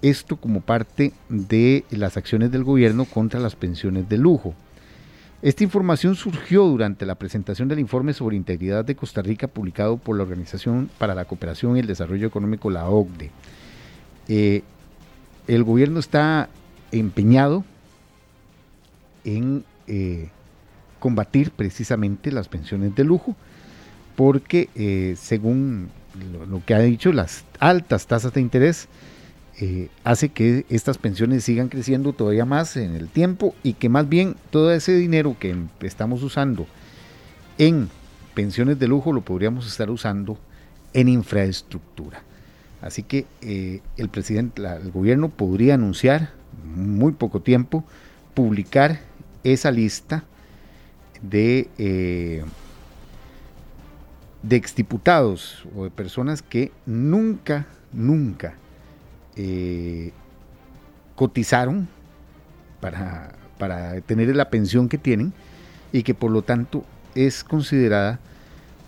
Esto como parte de las acciones del gobierno contra las pensiones de lujo. Esta información surgió durante la presentación del informe sobre integridad de Costa Rica publicado por la Organización para la Cooperación y el Desarrollo Económico, la OCDE. Eh, el gobierno está empeñado en eh, combatir precisamente las pensiones de lujo, porque eh, según lo, que ha dicho, las altas tasas de interés eh, hace que estas pensiones sigan creciendo todavía más en el tiempo y que más bien todo ese dinero que estamos usando en pensiones de lujo lo podríamos estar usando en infraestructura. Así que eh, el presidente, el gobierno podría anunciar muy poco tiempo, publicar esa lista de, eh, de exdiputados o de personas que nunca, nunca eh, cotizaron para, para tener la pensión que tienen y que por lo tanto es considerada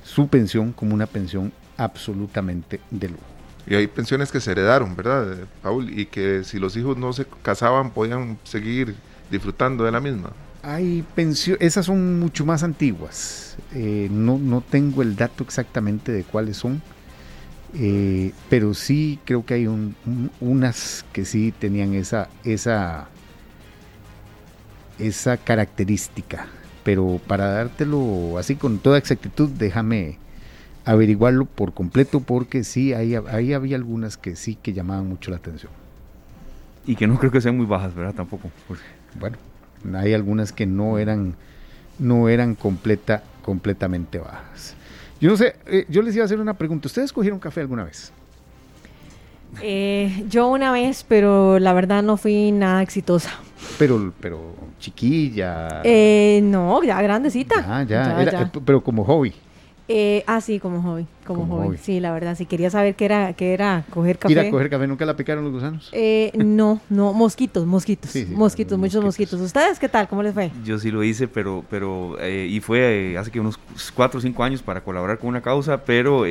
su pensión como una pensión absolutamente de lujo. Y hay pensiones que se heredaron, ¿verdad, Paul? Y que si los hijos no se casaban podían seguir disfrutando de la misma. Hay pensiones, esas son mucho más antiguas. Eh, no, no tengo el dato exactamente de cuáles son eh, pero sí creo que hay unas que sí tenían esa, esa, esa característica. Pero para dártelo así con toda exactitud, déjame averiguarlo por completo porque sí, ahí, ahí había algunas que sí que llamaban mucho la atención. Y que no creo que sean muy bajas, ¿verdad? Tampoco. Bueno, hay algunas que no eran, no eran completa, completamente bajas. Yo no sé, eh, yo les iba a hacer una pregunta. ¿Ustedes cogieron café alguna vez? Eh, yo una vez, pero la verdad no fui nada exitosa. Pero, pero chiquilla. Eh, no, ya grandecita. Ah, ya, ya. pero como hobby. Eh, ah, sí, como hobby, como, hobby. Sí, la verdad, si quería saber qué era, qué era coger café. ¿Ir a coger café? ¿Nunca la picaron los gusanos? Eh, no, no, mosquitos, mosquitos, mosquitos, muchos mosquitos. ¿Ustedes qué tal? ¿Cómo les fue? Yo sí lo hice, pero, pero, eh, y fue hace que unos cuatro o cinco años para colaborar con una causa, pero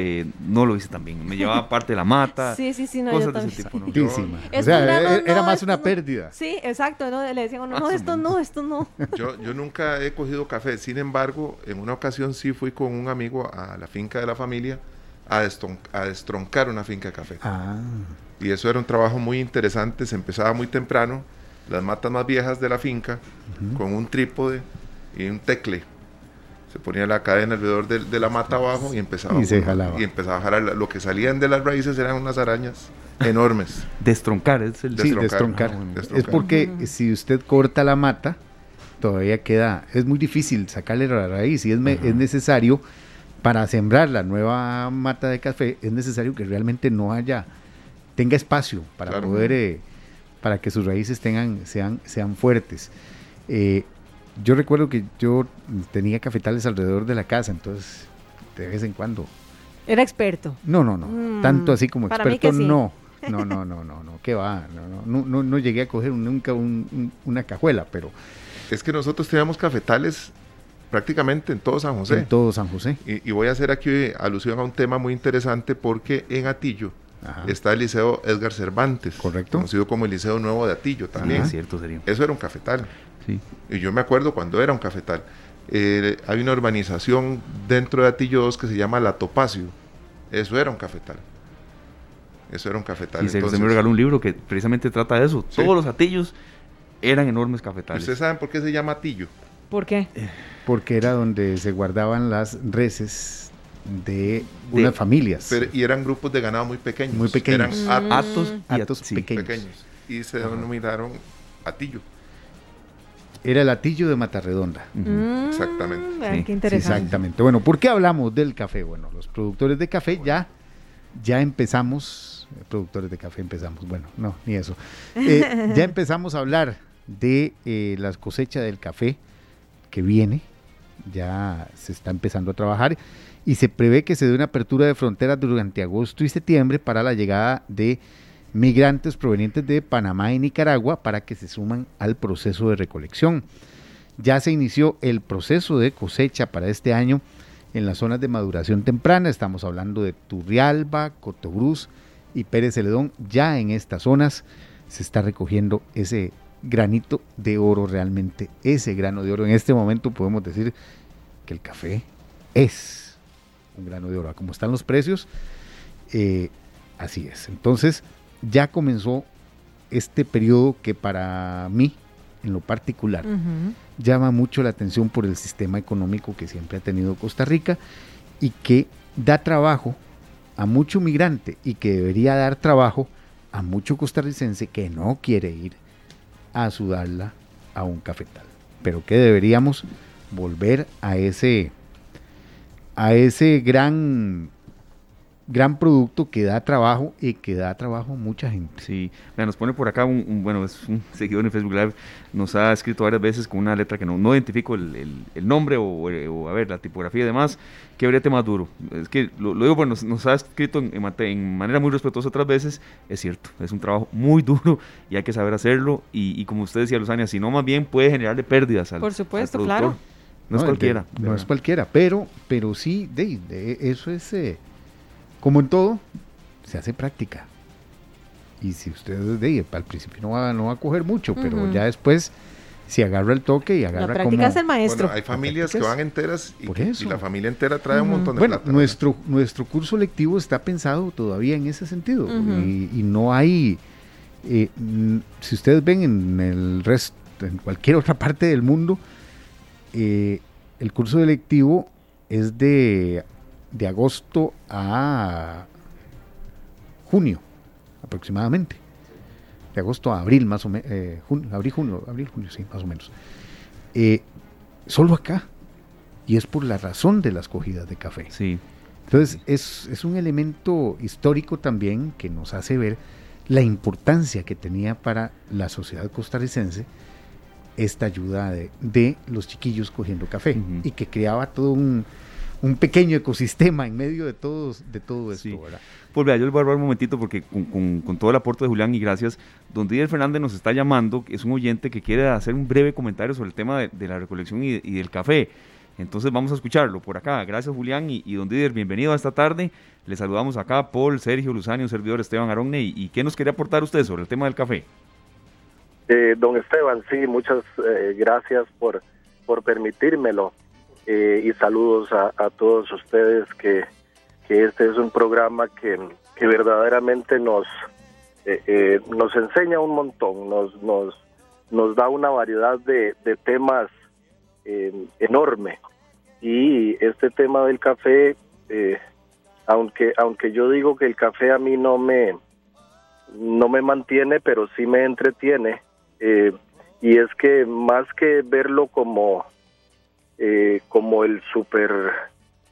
no lo hice tan bien. Me llevaba parte de la mata. sí, sí, sí, no, cosas de ese tipo. o sea, era, más una pérdida. Sí, exacto, ¿no? le decían, no, no, esto no, esto no. Yo, yo nunca he cogido café, sin embargo, en una ocasión sí fui con un amigo a la finca de la familia a, destroncar una finca de café. Ah. Y eso era un trabajo muy interesante, se empezaba muy temprano, las matas más viejas de la finca, con un trípode y un tecle. Se ponía la cadena alrededor de, la mata abajo y empezaba, y, y empezaba a jalar. Lo que salían de las raíces eran unas arañas enormes. destroncar, es el destroncar. Es porque si usted corta la mata, todavía queda, es muy difícil sacarle la raíz y es, es necesario para sembrar la nueva mata de café es necesario que realmente no haya, tenga espacio para poder, eh, para que sus raíces tengan, sean, sean fuertes. Eh, yo recuerdo que yo tenía cafetales alrededor de la casa, entonces de vez en cuando. ¿Era experto? No, no, no. Mm, Tanto así como experto, no. No, no, no, no, no, qué va. No, no, no, llegué a coger nunca una cajuela, pero. Es que nosotros teníamos cafetales prácticamente en todo San José. En todo San José. Y, voy a hacer aquí alusión a un tema muy interesante porque en Atillo está el Liceo Edgar Cervantes. Correcto. Conocido como el Liceo Nuevo de Atillo también. Es cierto, sería. Eso era un cafetal. Sí. Y yo me acuerdo cuando era un cafetal. Eh, hay una urbanización dentro de Atillo 2 que se llama La Topacio. Eso era un cafetal. Eso era un cafetal. Y se, me regaló un libro que precisamente trata de eso. Todos los atillos eran enormes cafetales. ¿Ustedes saben por qué se llama atillo? ¿Por qué? Porque era donde se guardaban las reses de, unas familias. y eran grupos de ganado muy pequeños. Muy pequeños. Eran atos, atos pequeños. Y se denominaron atillo. Era el atillo de Matarredonda. Mm, exactamente. qué interesante. exactamente. Bueno, ¿por qué hablamos del café? Bueno, los productores de café ya, ya empezamos, productores de café empezamos, bueno, no, ni eso. Eh, ya empezamos a hablar de eh, la cosecha del café que viene, ya se está empezando a trabajar y se prevé que se dé una apertura de fronteras durante agosto y septiembre para la llegada de migrantes provenientes de Panamá y Nicaragua para que se suman al proceso de recolección. Ya se inició el proceso de cosecha para este año en las zonas de maduración temprana. Estamos hablando de Turrialba, Cotobruz y Pérez Celedón. Ya en estas zonas se está recogiendo ese granito de oro realmente, ese grano de oro. En este momento podemos decir que el café es un grano de oro. Como están los precios, eh, así es. Entonces, ya comenzó este periodo que para mí, en lo particular, llama mucho la atención por el sistema económico que siempre ha tenido Costa Rica y que da trabajo a mucho migrante y que debería dar trabajo a mucho costarricense que no quiere ir a sudarla a un cafetal, pero que deberíamos volver a ese a ese gran gran producto que da trabajo y que da trabajo a mucha gente. Sí, nos pone por acá un, bueno, es un seguidor en Facebook Live, nos ha escrito varias veces con una letra que no, no identifico el, el, nombre o, a ver, la tipografía y demás, que brete más duro. Es que lo, digo, bueno, nos, ha escrito en, en, manera muy respetuosa otras veces, es cierto, es un trabajo muy duro y hay que saber hacerlo y, como usted decía, Luzania, si no más bien puede generarle pérdidas al Por supuesto, claro. No, es cualquiera. no es cualquiera, pero, pero sí, de, eso es... Eh, como en todo, se hace práctica. Y si usted de al principio no va, no va a coger mucho, pero ya después si agarra el toque y agarra la práctica es el maestro. hay familias que van enteras y, la familia entera trae un montón de bueno, Nuestro, nuestro curso lectivo está pensado todavía en ese sentido y, no hay, eh, si ustedes ven en el resto, en cualquier otra parte del mundo, eh, el curso lectivo es de de agosto a junio aproximadamente. De agosto a abril más o menos, eh, abril, junio, abril, junio, sí, más o menos. Eh, solo acá. Y es por la razón de las cogidas de café. Sí. Entonces es, es un elemento histórico también que nos hace ver la importancia que tenía para la sociedad costarricense esta ayuda de, los chiquillos cogiendo café y que creaba todo un, un pequeño ecosistema en medio de todos de todo esto, Pues vea, yo les voy a hablar un momentito porque con, todo el aporte de Julián y gracias, don Díaz Fernández nos está llamando, es un oyente que quiere hacer un breve comentario sobre el tema de, la recolección y, del café. Entonces vamos a escucharlo por acá. Gracias Julián y, don Díaz, bienvenido a esta tarde. Le saludamos acá Paul, Sergio, Luzanio, servidor Esteban Aronne. ¿Y, qué nos quería aportar usted sobre el tema del café? Eh, don Esteban, sí, muchas eh, gracias por, por permitírmelo. Eh, y saludos a, todos ustedes que, este es un programa que, verdaderamente nos, eh, eh, nos enseña un montón, nos, nos, nos da una variedad de, temas enorme. Y este tema del café, aunque, aunque yo digo que el café a mí no me, no me mantiene, pero sí me entretiene, y es que más que verlo como eh, como el super,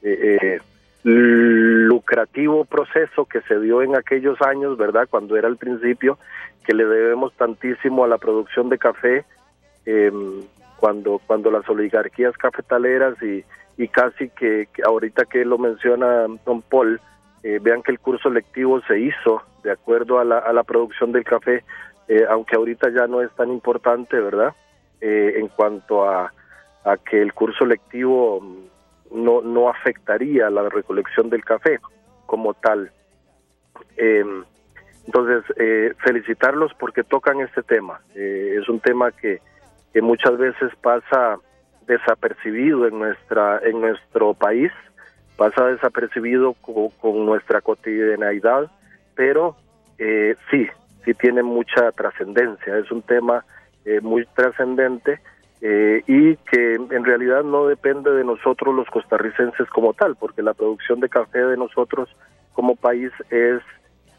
eh, eh, lucrativo proceso que se dio en aquellos años, ¿verdad? Cuando era el principio, que le debemos tantísimo a la producción de café, em, cuando, cuando las oligarquías cafetaleras y, y casi que, ahorita que lo menciona Don Paul, eh, vean que el curso lectivo se hizo de acuerdo a la, a la producción del café, aunque ahorita ya no es tan importante, ¿verdad? En cuanto a, a que el curso lectivo no, no afectaría la recolección del café como tal. Em, entonces, eh, felicitarlos porque tocan este tema. Eh, es un tema que, que, muchas veces pasa desapercibido en, nuestra, en nuestro país, pasa desapercibido con, nuestra cotidianidad, pero eh, sí, sí tiene mucha trascendencia. Es un tema muy trascendente eh, y que en realidad no depende de nosotros los costarricenses como tal, porque la producción de café de nosotros como país es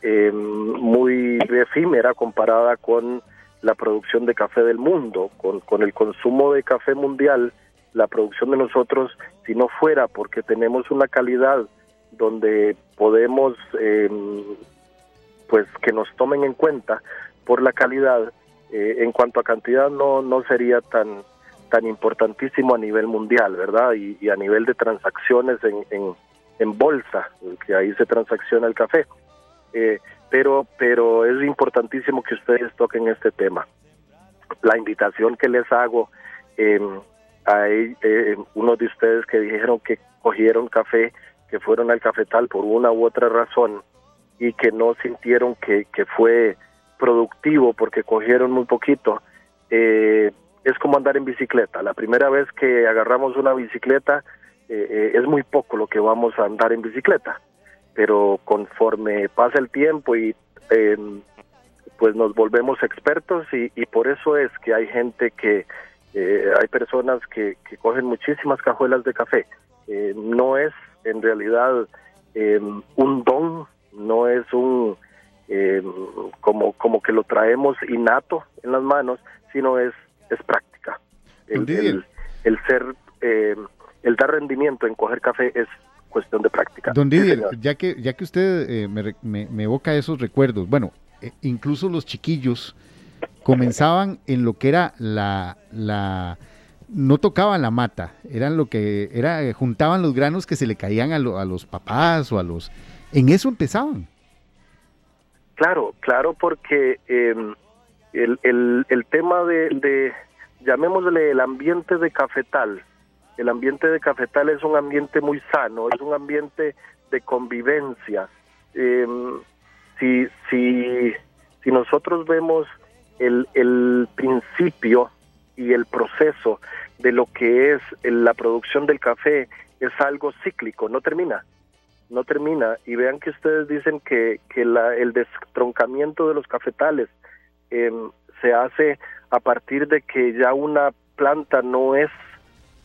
eh, muy efímera comparada con la producción de café del mundo, con, con el consumo de café mundial, la producción de nosotros, si no fuera porque tenemos una calidad donde podemos, eh, pues que nos tomen en cuenta por la calidad, en cuanto a cantidad no, no sería tan, tan importantísimo a nivel mundial, ¿verdad? Y, a nivel de transacciones en, en, bolsa, que ahí se transacciona el café. Eh, pero, pero es importantísimo que ustedes toquen este tema. La invitación que les hago eh, a eh, uno de ustedes que dijeron que cogieron café, que fueron al cafetal por una u otra razón y que no sintieron que, que fue productivo porque cogieron muy poquito, eh, es como andar en bicicleta. La primera vez que agarramos una bicicleta eh, eh, es muy poco lo que vamos a andar en bicicleta, pero conforme pasa el tiempo y em, pues nos volvemos expertos y, por eso es que hay gente que, eh, hay personas que, que, cogen muchísimas cajuelas de café. no es en realidad em, un don, no es un em, como, como que lo traemos innato en las manos, sino es es práctica. El, el, ser, eh, el dar rendimiento en coger café es cuestión de práctica. Don Didier, ya que, ya que usted eh, me, me, evoca esos recuerdos, bueno, eh, incluso los chiquillos comenzaban en lo que era la, la no tocaban la mata, eran lo que era, juntaban los granos que se le caían a, a los papás o a los, en eso empezaban. Claro, claro, porque em, el, el, el tema de, llamémosle el ambiente de cafetal, el ambiente de cafetal es un ambiente muy sano, es un ambiente de convivencia. Em, si, si, si nosotros vemos el, el principio y el proceso de lo que es la producción del café, es algo cíclico, no termina, no termina. Y vean que ustedes dicen que, que la, el destroncamiento de los cafetales Em, se hace a partir de que ya una planta no es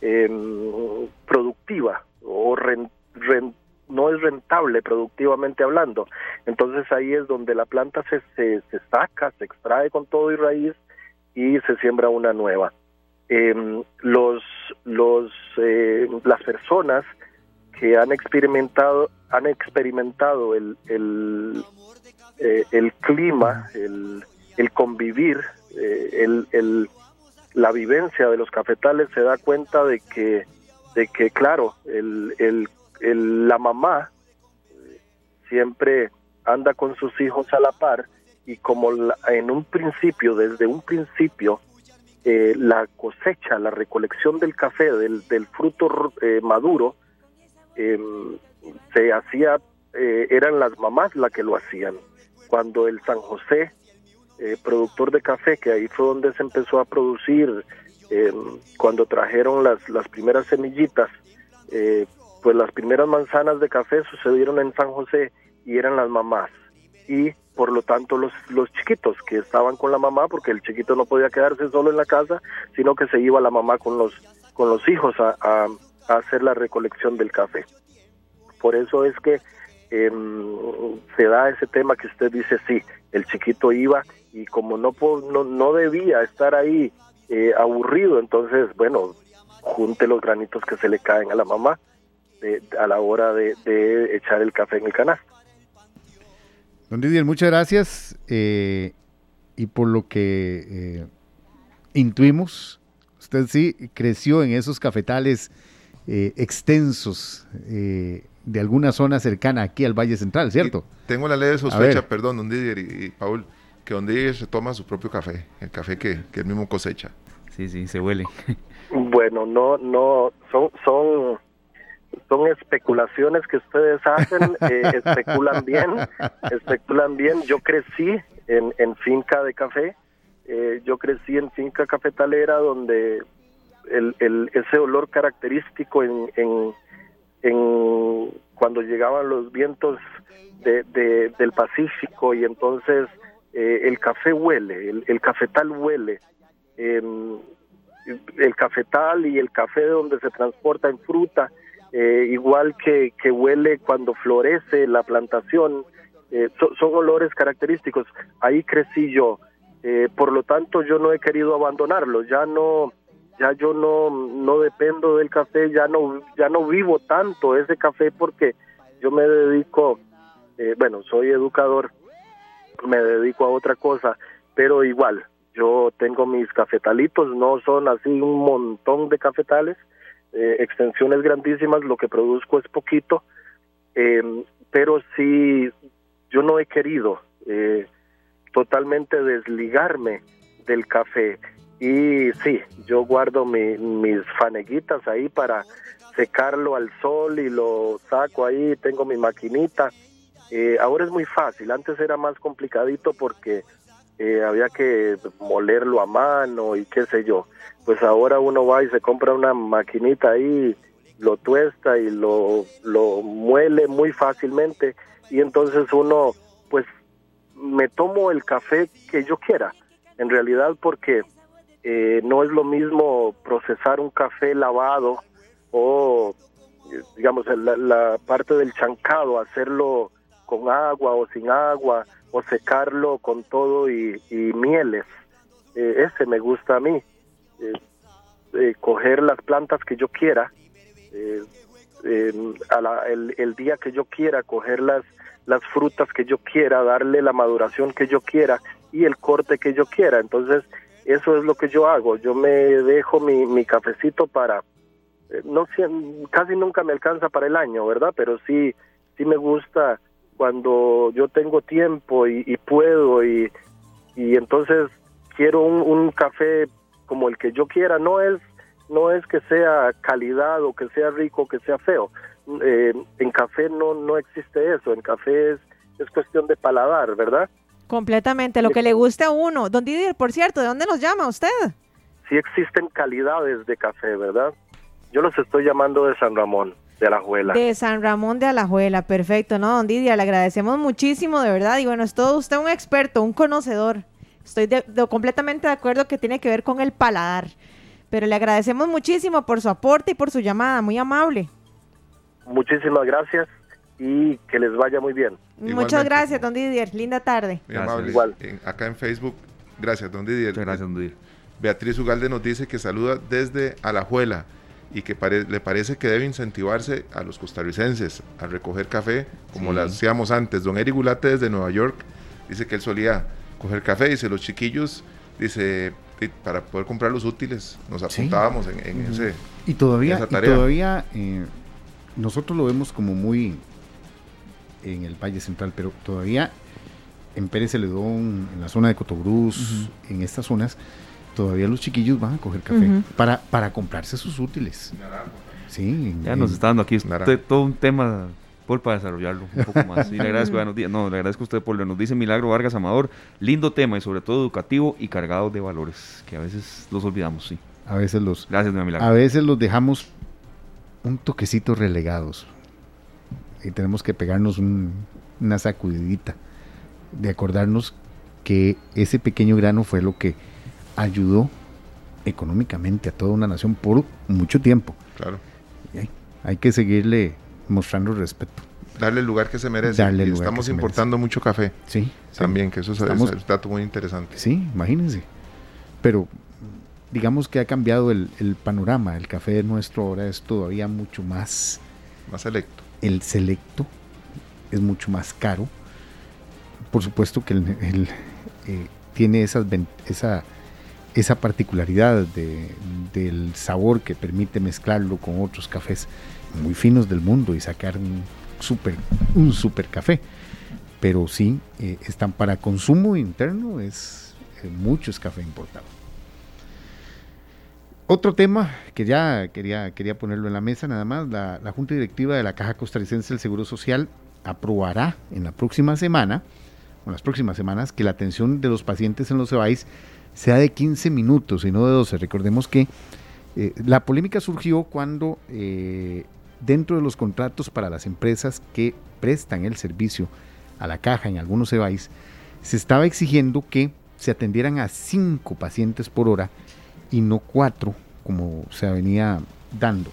em, productiva o no es rentable productivamente hablando. Entonces ahí es donde la planta se, se, saca, se extrae con todo y raíz y se siembra una nueva. Em, los, los, eh, las personas que han experimentado han experimentado el, el, eh, el clima, el, el convivir, eh, el, la vivencia de los cafetales se da cuenta de que, de que claro, el, el, la mamá siempre anda con sus hijos a la par y como en un principio, desde un principio, eh, la cosecha, la recolección del café, del, del fruto eh, maduro, em, se hacía, eran las mamás las que lo hacían. Cuando el San José eh, productor de café, que ahí fue donde se empezó a producir eh, cuando trajeron las, las primeras semillitas, eh, pues las primeras manzanas de café sucedieron en San José y eran las mamás. Y por lo tanto los, los chiquitos que estaban con la mamá, porque el chiquito no podía quedarse solo en la casa, sino que se iba la mamá con los, con los hijos a, a hacer la recolección del café. Por eso es que em, se da ese tema que usted dice, sí, el chiquito iba y como no, no, no debía estar ahí eh, aburrido, entonces, bueno, junte los granitos que se le caen a la mamá. a la hora de, echar el café en el canal. Don Didier, muchas gracias. Eh, y por lo que eh, intuimos, usted sí creció en esos cafetales extensos de alguna zona cercana aquí al Valle Central, ¿cierto? tengo la ley de sospecha, perdón, don Didier y, Paul, que don Didier se toma su propio café, el café que, que él mismo cosecha. Sí, sí, se huele. Bueno, no, no, son, son, son especulaciones que ustedes hacen, eh, especulan bien, especulan bien. Yo crecí en, en finca de café, eh, yo crecí en finca cafetalera donde el, el, ese olor característico en, en, en cuando llegaban los vientos de, del Pacífico y entonces eh, el café huele, el, cafetal huele. Eh, el cafetal y el café donde se transporta en fruta, eh, igual que, que huele cuando florece la plantación, eh, son olores característicos. Ahí crecí yo, eh, por lo tanto yo no he querido abandonarlo, ya no, ya yo no, no dependo del café, ya no, ya no vivo tanto ese café porque yo me dedico, bueno, soy educador, me dedico a otra cosa, pero igual, yo tengo mis cafetalitos, no son así un montón de cafetales, eh, extensiones grandísimas, lo que produzco es poquito, em, pero sí, yo no he querido eh, totalmente desligarme del café. Y sí, yo guardo mis faneguitas ahí para secarlo al sol y lo saco ahí, tengo mi maquinita. Eh, ahora es muy fácil, antes era más complicadito porque eh, había que molerlo a mano y qué sé yo. Pues ahora uno va y se compra una maquinita ahí, lo tuesta y lo, lo muele muy fácilmente y entonces uno pues me tomo el café que yo quiera, en realidad porque eh, no es lo mismo procesar un café lavado o digamos la, la parte del chancado, hacerlo con agua o sin agua o secarlo con todo y, mieles. Eh, ese me gusta a mí. Eh, eh, coger las plantas que yo quiera, a el, el, día que yo quiera, coger las, las frutas que yo quiera, darle la maduración que yo quiera y el corte que yo quiera. Entonces, eso es lo que yo hago. Yo me dejo mi, mi cafecito para, no casi nunca me alcanza para el año, ¿verdad? Pero sí, sí me gusta cuando yo tengo tiempo y, puedo y, y, entonces quiero un, café como el que yo quiera, no es no es que sea calidad o que sea rico que sea feo. Eh, en café no no existe eso, en café es, es cuestión de paladar, ¿verdad? Completamente, lo que le guste a uno. Don Didier, por cierto, ¿de dónde nos llama usted? Sí existen calidades de café, ¿verdad? Yo los estoy llamando de San Ramón de Alajuela. De San Ramón de Alajuela, perfecto, ¿no? Don Didia, le agradecemos muchísimo, de verdad. Y bueno, es todo usted un experto, un conocedor. Estoy completamente de acuerdo que tiene que ver con el paladar. Pero le agradecemos muchísimo por su aporte y por su llamada, muy amable. Muchísimas gracias y que les vaya muy bien. Muchas gracias, don Didier. Linda tarde. Igual. acá en Facebook, gracias, don Didier. gracias, don Didier. Beatriz Ugalde nos dice que saluda desde Alajuela y que le parece que debe incentivarse a los costarricenses a recoger café como lo hacíamos antes. Don Eric Gulate desde Nueva York dice que él solía coger café, dice los chiquillos, dice para poder comprar los útiles nos apuntábamos en, ese y todavía esa tarea. Y todavía eh, nosotros lo vemos como muy en el Valle Central, pero todavía en Pérez Celedón, en la zona de Cotobruz, en estas zonas, todavía los chiquillos van a coger café para, para comprarse sus útiles. Sí. Ya nos está dando aquí todo un tema por para desarrollarlo un poco más. Y le agradezco, no, le agradezco a usted por lo nos dice Milagro Vargas Amador. Lindo tema y sobre todo educativo y cargado de valores, que a veces los olvidamos, sí. A veces los. Gracias, Milagro. A veces los dejamos un toquecito relegados. Y tenemos que pegarnos una sacudidita de acordarnos que ese pequeño grano fue lo que ayudó económicamente a toda una nación por mucho tiempo. Claro. hay, que seguirle mostrando respeto. Darle el lugar que se merece. Darle estamos importando mucho café. Sí. También, que eso es, un dato muy interesante. Sí, imagínense. Pero digamos que ha cambiado el, panorama. El café nuestro ahora es todavía mucho más Más selecto. El selecto es mucho más caro. Por supuesto que eh, tiene esa particularidad del sabor que permite mezclarlo con otros cafés muy finos del mundo y sacar un super, un super café. Pero sí, eh, están para consumo interno, es eh, mucho es café importado. Otro tema que ya quería, quería ponerlo en la mesa, nada más, la, Junta Directiva de la Caja Costarricense del Seguro Social aprobará en la próxima semana, o las próximas semanas, que la atención de los pacientes en los EBAIS sea de 15 minutos y no de 12. Recordemos que eh, la polémica surgió cuando eh, dentro de los contratos para las empresas que prestan el servicio a la caja en algunos EBAIS, se estaba exigiendo que se atendieran a 5 pacientes por hora y no 4 como se venía dando.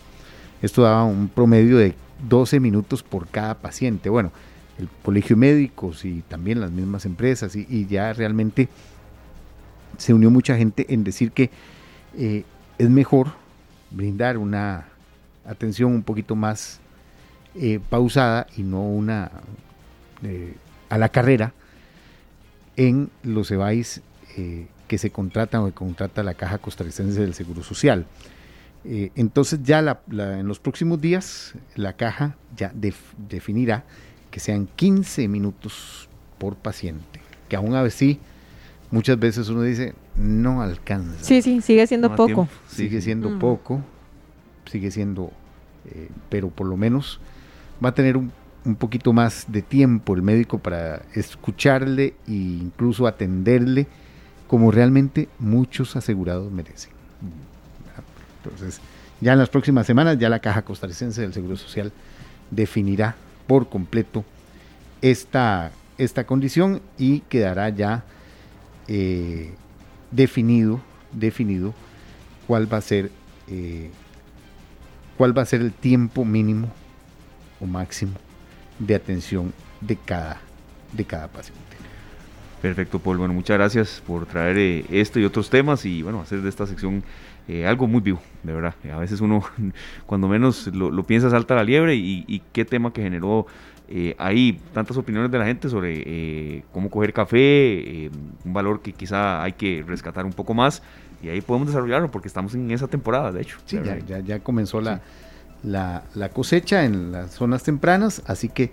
Esto daba un promedio de 12 minutos por cada paciente. Bueno, el colegio de médicos y también las mismas empresas y, ya realmente se unió mucha gente en decir que eh, es mejor brindar una atención un poquito más eh, pausada y no una eh, a la carrera en los EBAIS que se contratan o que contrata la Caja Costarricense del Seguro Social. Eh, entonces ya en los próximos días la caja ya definirá que sean 15 minutos por paciente, que aún así muchas veces uno dice no alcanza. Sí, sí, sigue siendo poco. Sigue siendo poco, sigue siendo, eh, pero por lo menos va a tener un, poquito más de tiempo el médico para escucharle e incluso atenderle como realmente muchos asegurados merecen. Entonces, ya en las próximas semanas, ya la Caja Costarricense del Seguro Social definirá por completo esta, esta condición y quedará ya eh, definido, definido cuál va a ser eh, cuál va a ser el tiempo mínimo o máximo de atención de cada, de cada paciente. Perfecto, Paul. Bueno, muchas gracias por traer eh, esto y otros temas y bueno, hacer de esta sección eh, algo muy vivo, de verdad. A veces uno, cuando menos lo, piensa, salta la liebre y, qué tema que generó eh, ahí tantas opiniones de la gente sobre eh, cómo coger café, un valor que quizá hay que rescatar un poco más y ahí podemos desarrollarlo porque estamos en esa temporada, de hecho. Sí, ya, ya, comenzó la, la, cosecha en las zonas tempranas, así que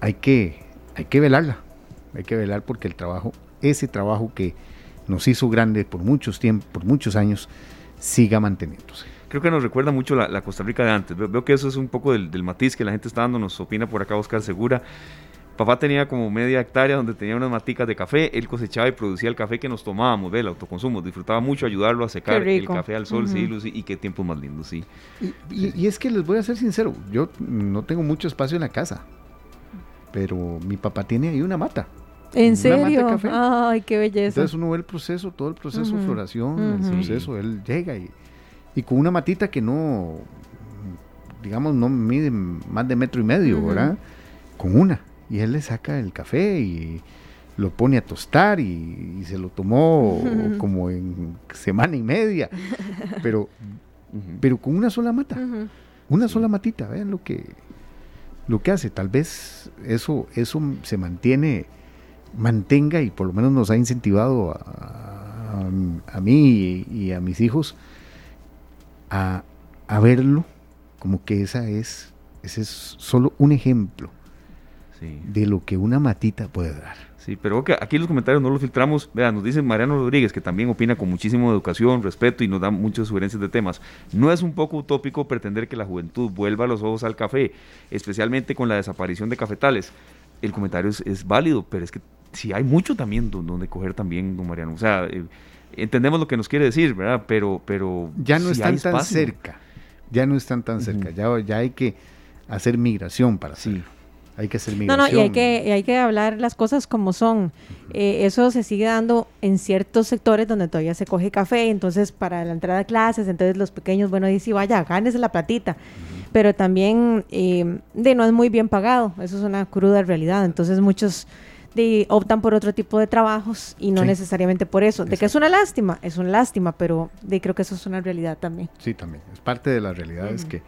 hay que hay que velarla, hay que velar porque el trabajo, ese trabajo que nos hizo grande por muchos tiempos, por muchos años, siga manteniéndose. Creo que nos recuerda mucho la, Costa Rica de antes. Veo, que eso es un poco del, matiz que la gente está dando, nos opina por acá Oscar Segura. Papá tenía como media hectárea donde tenía unas maticas de café, él cosechaba y producía el café que nos tomábamos del autoconsumo, disfrutaba mucho ayudarlo a secar el café al sol, sí, Lucy, y qué tiempos más lindos, sí. Y, es que les voy a ser sincero, yo no tengo mucho espacio en la casa, pero mi papá tiene ahí una mata. ¿En serio? Ay, qué belleza. Entonces uno ve el proceso, todo el proceso de floración, el proceso, él llega y, y, con una matita que no, digamos, no mide más de metro y medio, ¿verdad? Con una. Y él le saca el café y lo pone a tostar y, se lo tomó como en semana y media. Pero, pero con una sola mata. Una sola matita, vean lo que, lo que hace. Tal vez eso, eso se mantiene mantenga y por lo menos nos ha incentivado a, mí y, a mis hijos a, verlo como que esa es, ese es solo un ejemplo de lo que una matita puede dar. Sí, pero aquí los comentarios no los filtramos. Vean, nos dice Mariano Rodríguez, que también opina con muchísima educación, respeto y nos da muchas sugerencias de temas. No es un poco utópico pretender que la juventud vuelva los ojos al café, especialmente con la desaparición de cafetales. El comentario es válido, pero es que sí hay mucho también donde coger también, don Mariano. O sea, eh, entendemos lo que nos quiere decir, ¿verdad? Pero, pero ya no están tan cerca. Ya no están tan cerca. ya, ya hay que hacer migración para sí. Hay que hacer migración. No, no, y hay que, hay que hablar las cosas como son. Eh, eso se sigue dando en ciertos sectores donde todavía se coge café, entonces para la entrada a clases, entonces los pequeños, bueno, dicen, vaya, gánese la platita. Pero también eh, de no es muy bien pagado, eso es una cruda realidad. Entonces muchos de, optan por otro tipo de trabajos y no necesariamente por eso. De que es una lástima, es una lástima, pero de, creo que eso es una realidad también. Sí, también. Es parte de la realidad, es que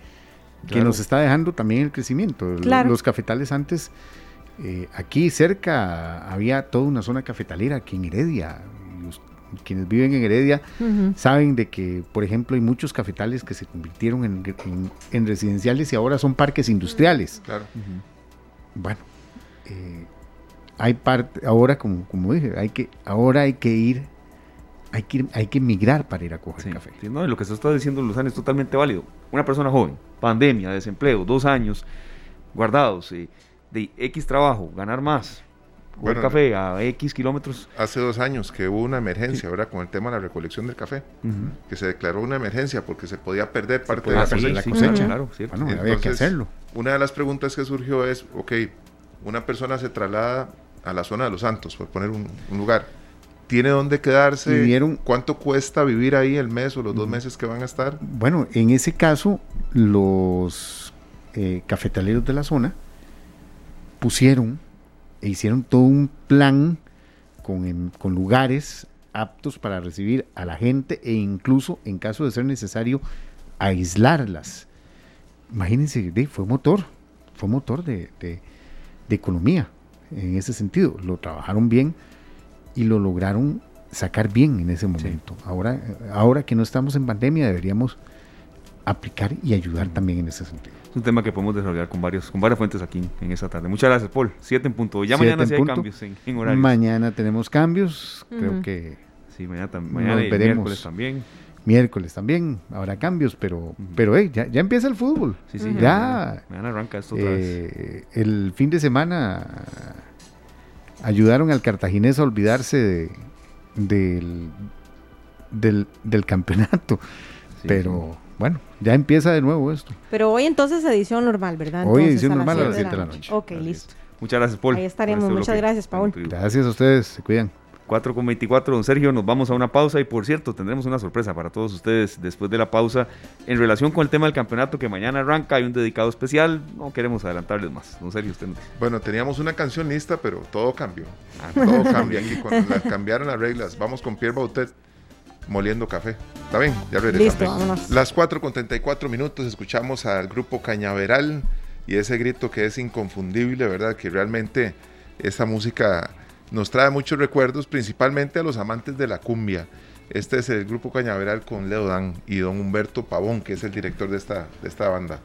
que nos está dejando también el crecimiento. Los cafetales antes, eh, aquí cerca había toda una zona cafetalera, aquí en Heredia. quienes viven en Heredia saben de que, por ejemplo, hay muchos cafetales que se convirtieron en, residenciales y ahora son parques industriales. Claro. Bueno, eh, hay parte, ahora como, como dije, hay que, ahora hay que ir hay que, hay que migrar para ir a coger café. no, lo que se está diciendo, Luzán, es totalmente válido. Una persona joven, pandemia, desempleo, dos años guardados, eh, de X trabajo, ganar más, coger café a X kilómetros. Hace dos años que hubo una emergencia, ¿verdad? Con el tema de la recolección del café, que se declaró una emergencia porque se podía perder parte de, la cosecha. claro, había que hacerlo. Una de las preguntas que surgió es, ok, una persona se traslada a la zona de Los Santos, por poner un lugar tiene dónde quedarse. ¿Vivieron? ¿Cuánto cuesta vivir ahí el mes o los dos meses que van a estar? Bueno, en ese caso, los eh, cafetaleros de la zona pusieron e hicieron todo un plan con, con lugares aptos para recibir a la gente e incluso, en caso de ser necesario, aislarlas. Imagínense, fue motor, fue motor de, de economía en ese sentido. Lo trabajaron bien y lo lograron sacar bien en ese momento. Ahora, ahora que no estamos en pandemia deberíamos aplicar y ayudar también en ese sentido. Es un tema que podemos desarrollar con varios, con varias fuentes aquí en esta tarde. Muchas gracias, Paul. Siete en punto. Ya mañana sí hay cambios en, en horarios. Mañana tenemos cambios, creo que sí, mañana, mañana y miércoles también. Miércoles también habrá cambios, pero, pero ya, ya empieza el fútbol. Sí, sí, ya. Mañana, arranca esto otra eh, El fin de semana ayudaron al cartaginés a olvidarse de, del, del, campeonato. Pero bueno, ya empieza de nuevo esto. Pero hoy entonces edición normal, ¿verdad? hoy edición normal a las 7 de la noche. Ok, listo. Muchas gracias, Paul. Ahí estaremos. Muchas gracias, Paul. Gracias a ustedes. Se cuidan. 4 con 24, don Sergio, nos vamos a una pausa y por cierto, tendremos una sorpresa para todos ustedes después de la pausa en relación con el tema del campeonato que mañana arranca, hay un dedicado especial, no queremos adelantarles más, don Sergio, usted nos dice. Bueno, teníamos una canción lista, pero todo cambió, ah. todo cambia aquí, cuando cambiaron las reglas, vamos con Pierre Bautet moliendo café, ¿está bien? Ya regresamos. Las 4 con 34 minutos escuchamos al grupo Cañaveral y ese grito que es inconfundible, ¿verdad? Que realmente esa música nos trae muchos recuerdos, principalmente a los amantes de la cumbia. Este es el grupo Cañaveral con Leo Dan y don Humberto Pavón, que es el director de esta, de esta banda.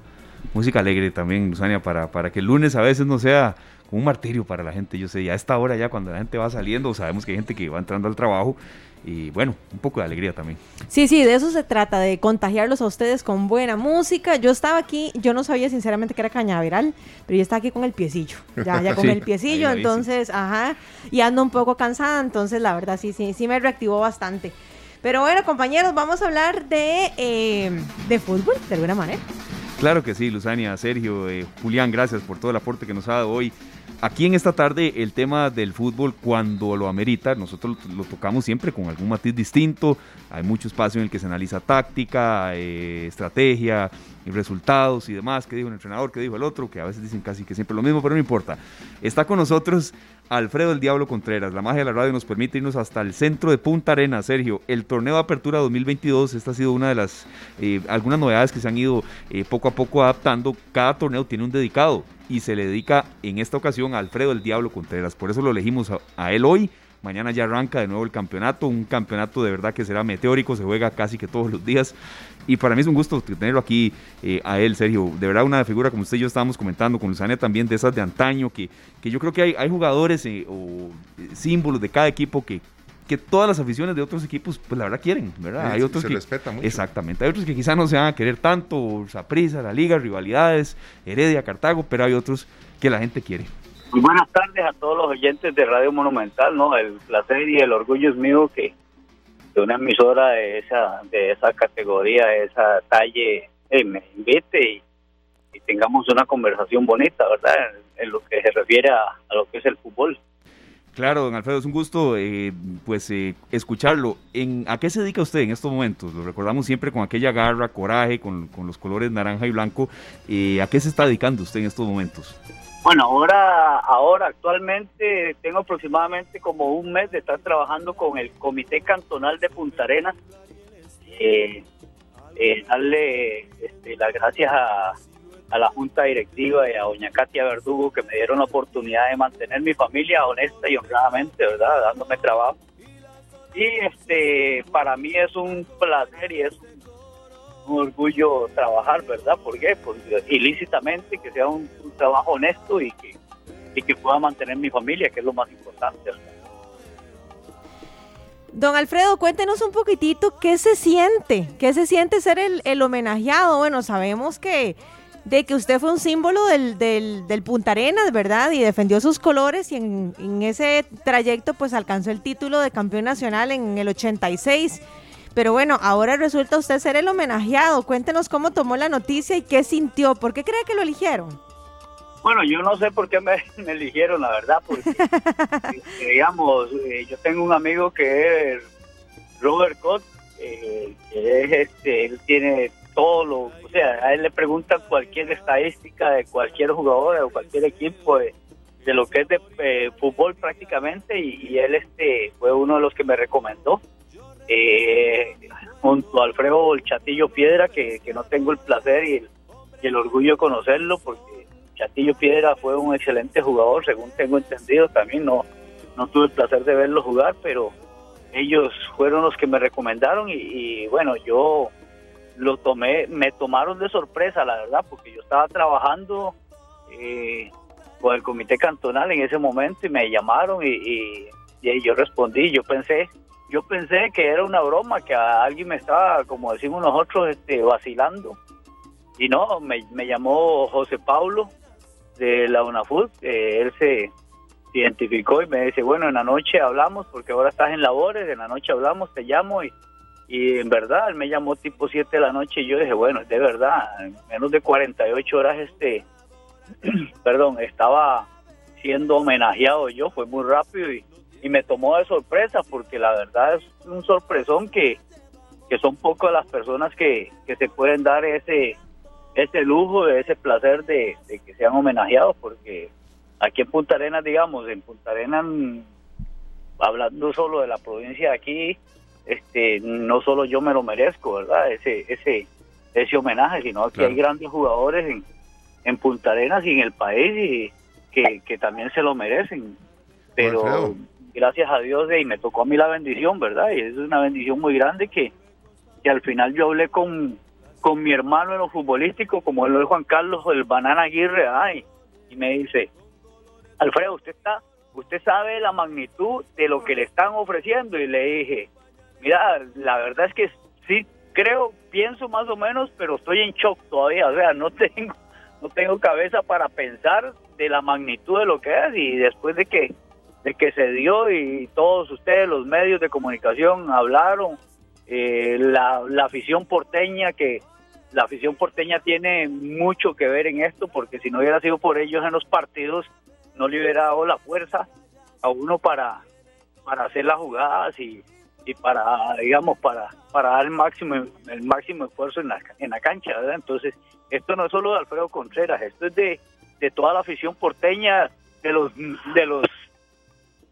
Música alegre también, Luzania, para, para que el lunes a veces no sea un martirio para la gente. Yo sé, ya a esta hora, ya cuando la gente va saliendo, sabemos que hay gente que va entrando al trabajo y bueno, un poco de alegría también. Sí, sí, de eso se trata, de contagiarlos a ustedes con buena música. Yo estaba aquí, yo no sabía sinceramente que era cañaveral, pero yo estaba aquí con el piecillo, ya, ya con el piecillo, entonces, ajá, y ando un poco cansada, entonces la verdad sí, sí, sí me reactivó bastante. Pero bueno, compañeros, vamos a hablar de, eh, de fútbol, de alguna manera. Claro que sí, Luzania, Sergio, eh, Julián, gracias por todo el aporte que nos ha dado hoy Aquí en esta tarde el tema del fútbol cuando lo amerita, nosotros lo, tocamos siempre con algún matiz distinto, hay mucho espacio en el que se analiza táctica, eh, estrategia, resultados y demás, qué dijo el entrenador, qué dijo el otro, que a veces dicen casi que siempre lo mismo, pero no importa. Está con nosotros Alfredo el Diablo Contreras. La magia de la radio nos permite irnos hasta el centro de Punta Arena, Sergio. El torneo de apertura 2022, esta ha sido una de las, eh, algunas novedades que se han ido eh, poco a poco adaptando. Cada torneo tiene un dedicado y se le dedica en esta ocasión a Alfredo el Diablo Contreras. Por eso lo elegimos a, él hoy. Mañana ya arranca de nuevo el campeonato, un campeonato de verdad que será meteórico, se juega casi que todos los días. Y para mí es un gusto tenerlo aquí eh, a él, Sergio. De verdad, una figura como usted y yo estábamos comentando, con Luzania también, de esas de antaño, que, que yo creo que hay, hay jugadores eh, o eh, símbolos de cada equipo que, que todas las aficiones de otros equipos, pues la verdad quieren, ¿verdad? hay otros se que respeta mucho. Exactamente. Hay otros que quizás no se van a querer tanto, Saprisa, la Liga, rivalidades, Heredia, Cartago, pero hay otros que la gente quiere. Muy buenas tardes a todos los oyentes de Radio Monumental, ¿no? El placer y el orgullo es mío que de una emisora de esa de esa categoría, de esa talle, eh, me invite y, tengamos una conversación bonita, ¿verdad? En, lo que se refiere a lo que es el fútbol. Claro, don Alfredo, es un gusto eh, pues eh, escucharlo. ¿En, ¿A qué se dedica usted en estos momentos? Lo recordamos siempre con aquella garra, coraje, con, los colores naranja y blanco. Eh, ¿A qué se está dedicando usted en estos momentos? Bueno, ahora, ahora actualmente tengo aproximadamente como un mes de estar trabajando con el Comité Cantonal de Punta Arenas. darle este, las gracias a, a la junta directiva y a doña Katia Verdugo que me dieron la oportunidad de mantener mi familia honesta y honradamente, ¿verdad? Dándome trabajo. Y este, para mí es un placer y es un orgullo trabajar, ¿verdad? ¿Por qué? Pues ilícitamente, que sea un, trabajo honesto y que, y que pueda mantener mi familia, que es lo más importante. Don Alfredo, cuéntenos un poquitito qué se siente, qué se siente ser el, el homenajeado. Bueno, sabemos que de que usted fue un símbolo del, del, Punta Arenas, ¿verdad? Y defendió sus colores y en, en, ese trayecto pues alcanzó el título de campeón nacional en el 86. Pero bueno, ahora resulta usted ser el homenajeado. Cuéntenos cómo tomó la noticia y qué sintió. ¿Por qué cree que lo eligieron? Bueno, yo no sé por qué me, eligieron, la verdad, porque, este, digamos, eh, yo tengo un amigo que es Robert Cott, eh, que es este, él tiene todo lo, o sea, a él le preguntan cualquier estadística de cualquier jugador o cualquier equipo de, lo que es de eh, fútbol prácticamente y, él este fue uno de los que me recomendó eh, junto a Alfredo el Chatillo Piedra que, no tengo el placer y el, orgullo de conocerlo porque Chatillo Piedra fue un excelente jugador según tengo entendido también no no tuve el placer de verlo jugar pero ellos fueron los que me recomendaron y bueno yo lo tomé, me tomaron de sorpresa, la verdad, porque yo estaba trabajando eh, con el comité cantonal en ese momento y me llamaron y, yo respondí, yo pensé, yo pensé que era una broma, que alguien me estaba, como decimos nosotros, este, vacilando. Y no, me, llamó José Paulo de la UNAFUT, él se identificó y me dice, bueno, en la noche hablamos, porque ahora estás en labores, en la noche hablamos, te llamo y y en verdad, él me llamó tipo 7 de la noche y yo dije, bueno, de verdad, en menos de 48 horas, este, perdón, estaba siendo homenajeado yo, fue muy rápido y, me tomó de sorpresa porque la verdad es un sorpresón que, que son pocas las personas que, que se pueden dar ese, ese lujo, ese placer de, de que sean homenajeados porque aquí en Punta Arenas, digamos, en Punta Arenas, hablando solo de la provincia de aquí, este, no solo yo me lo merezco, ¿verdad? Ese, ese, ese homenaje, sino que hay grandes jugadores en, en Punta Arenas y en el país y que, también se lo merecen. Pero gracias a Dios y me tocó a mí la bendición, ¿verdad? Y es una bendición muy grande que, que al final yo hablé con, con mi hermano en lo futbolístico, como lo es Juan Carlos, el Banana Aguirre, ay, y me dice, Alfredo, usted está, usted sabe la magnitud de lo que le están ofreciendo, y le dije, Mira, la verdad es que sí creo, pienso más o menos, pero estoy en shock todavía, o sea, no tengo no tengo cabeza para pensar de la magnitud de lo que es y después de que de que se dio y todos ustedes los medios de comunicación hablaron eh, la, la afición porteña que la afición porteña tiene mucho que ver en esto porque si no hubiera sido por ellos en los partidos no le hubiera dado la fuerza a uno para para hacer las jugadas y y para digamos para para dar el máximo el máximo esfuerzo en la, en la cancha ¿verdad? entonces esto no es solo de Alfredo Contreras esto es de, de toda la afición porteña de los de los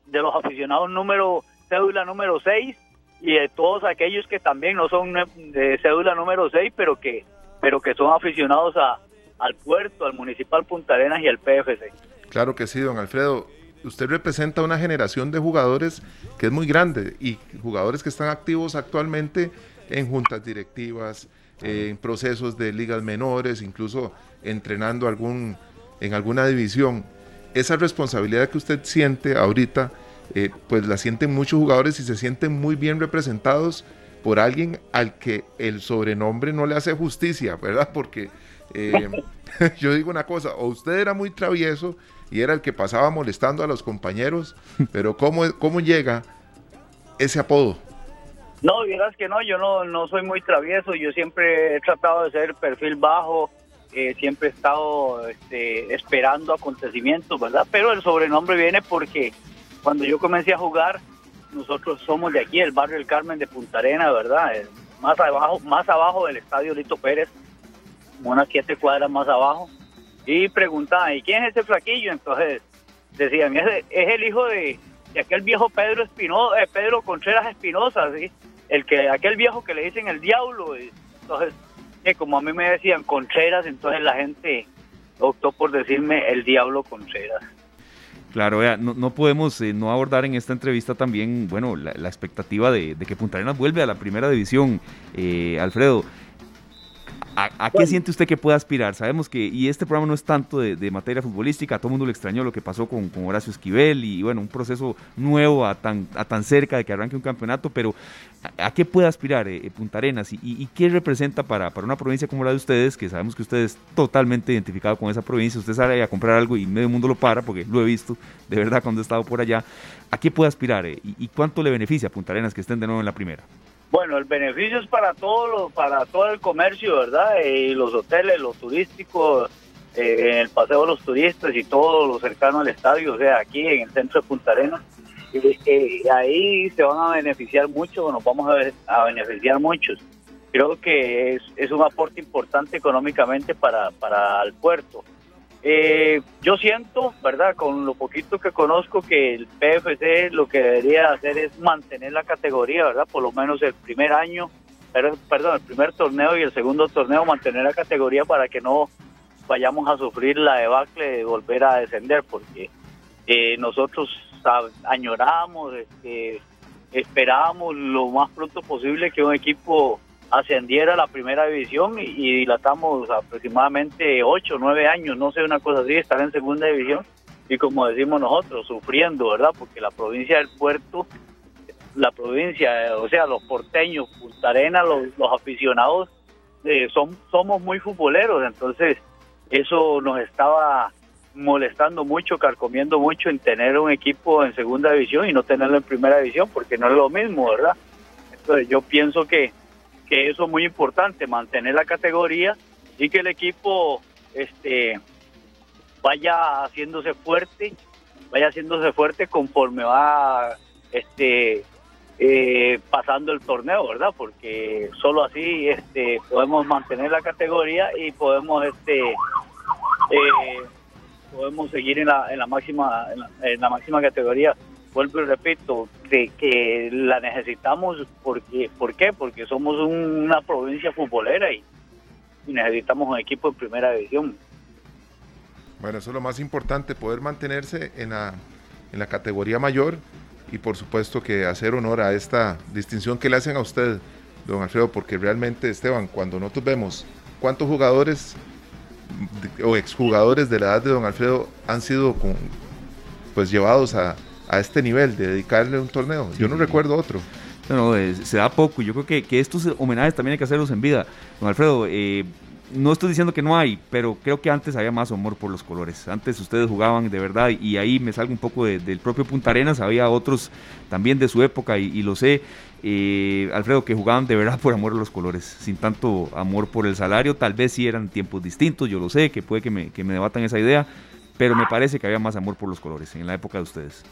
de los aficionados número cédula número 6 y de todos aquellos que también no son de cédula número 6 pero que pero que son aficionados a al puerto al municipal Punta Arenas y al PFC claro que sí don Alfredo usted representa una generación de jugadores que es muy grande y jugadores que están activos actualmente en juntas directivas, en procesos de ligas menores, incluso entrenando algún, en alguna división. Esa responsabilidad que usted siente ahorita, eh, pues la sienten muchos jugadores y se sienten muy bien representados por alguien al que el sobrenombre no le hace justicia, ¿verdad? Porque eh, yo digo una cosa, o usted era muy travieso y era el que pasaba molestando a los compañeros, pero ¿cómo, cómo llega ese apodo? No, dirás que no, yo no, no soy muy travieso, yo siempre he tratado de ser perfil bajo, eh, siempre he estado este, esperando acontecimientos, ¿verdad? Pero el sobrenombre viene porque cuando yo comencé a jugar, nosotros somos de aquí, el barrio del Carmen de Punta Arena, ¿verdad? Más abajo, más abajo del estadio Lito Pérez, unas siete cuadras más abajo y preguntaban, ¿y quién es ese flaquillo? Entonces decían, es, es el hijo de, aquel viejo Pedro Espinosa, eh, Pedro Contreras Espinosa, el que aquel viejo que le dicen el diablo. Entonces como a mí me decían Contreras, entonces la gente optó por decirme el Diablo Contreras. Claro, no, no, podemos eh, no abordar en esta entrevista también, bueno, la, expectativa de, que Punta Arenas vuelve a la primera división. Eh, Alfredo, ¿A, qué siente usted que puede aspirar? Sabemos que, y este programa no es tanto de, materia futbolística, a todo el mundo le extrañó lo que pasó con, Horacio Esquivel y bueno, un proceso nuevo a tan, a tan cerca de que arranque un campeonato, pero ¿a, qué puede aspirar eh, Punta Arenas y, qué representa para, para una provincia como la de ustedes, que sabemos que usted es totalmente identificado con esa provincia, usted sale a comprar algo y medio mundo lo para, porque lo he visto de verdad cuando he estado por allá, ¿a qué puede aspirar eh, y, cuánto le beneficia a Punta Arenas que estén de nuevo en la primera? Bueno, el beneficio es para todo, para todo el comercio, ¿verdad? Y los hoteles, los turísticos, eh, el paseo de los turistas y todo lo cercano al estadio, o sea, aquí en el centro de Punta Arenas. Y, ahí se van a beneficiar mucho, nos vamos a, beneficiar muchos. Creo que es, es un aporte importante económicamente para, para el puerto. Eh, yo siento, ¿verdad? Con lo poquito que conozco, que el PFC lo que debería hacer es mantener la categoría, ¿verdad? Por lo menos el primer año, perdón, el primer torneo y el segundo torneo, mantener la categoría para que no vayamos a sufrir la debacle de volver a descender, porque eh, nosotros añoramos, este, esperábamos lo más pronto posible que un equipo ascendiera a la primera división y, dilatamos aproximadamente 8 o 9 años, no sé, una cosa así, estar en segunda división y como decimos nosotros, sufriendo, ¿verdad? Porque la provincia del puerto, la provincia, o sea, los porteños, Punta Arena, los, aficionados, eh, son, somos muy futboleros, entonces eso nos estaba molestando mucho, carcomiendo mucho en tener un equipo en segunda división y no tenerlo en primera división, porque no es lo mismo, ¿verdad? Entonces yo pienso que que eso es muy importante, mantener la categoría y que el equipo este vaya haciéndose fuerte, vaya haciéndose fuerte conforme va este eh, pasando el torneo, ¿verdad? Porque solo así este podemos mantener la categoría y podemos este eh, podemos seguir en la, en la máxima en la máxima categoría vuelvo y repito, que, que la necesitamos, porque, ¿por qué? Porque somos una provincia futbolera y, necesitamos un equipo en primera división. Bueno, eso es lo más importante, poder mantenerse en la, en la categoría mayor y por supuesto que hacer honor a esta distinción que le hacen a usted, don Alfredo, porque realmente, Esteban, cuando nosotros vemos cuántos jugadores o exjugadores de la edad de don Alfredo han sido pues llevados a, a este nivel, de dedicarle un torneo. Yo no recuerdo otro. No, no, se da poco. Yo creo que, que, estos homenajes también hay que hacerlos en vida. Don Alfredo, eh, no estoy diciendo que no hay, pero creo que antes había más amor por los colores. Antes ustedes jugaban de verdad y ahí me salgo un poco del propio Punta Arenas. Había otros también de su época y, lo sé, eh, Alfredo, que jugaban de verdad por amor a los colores, sin tanto amor por el salario. Tal vez sí eran tiempos distintos, yo lo sé, que puede que me, que me debatan esa idea, pero me parece que había más amor por los colores en la época de ustedes.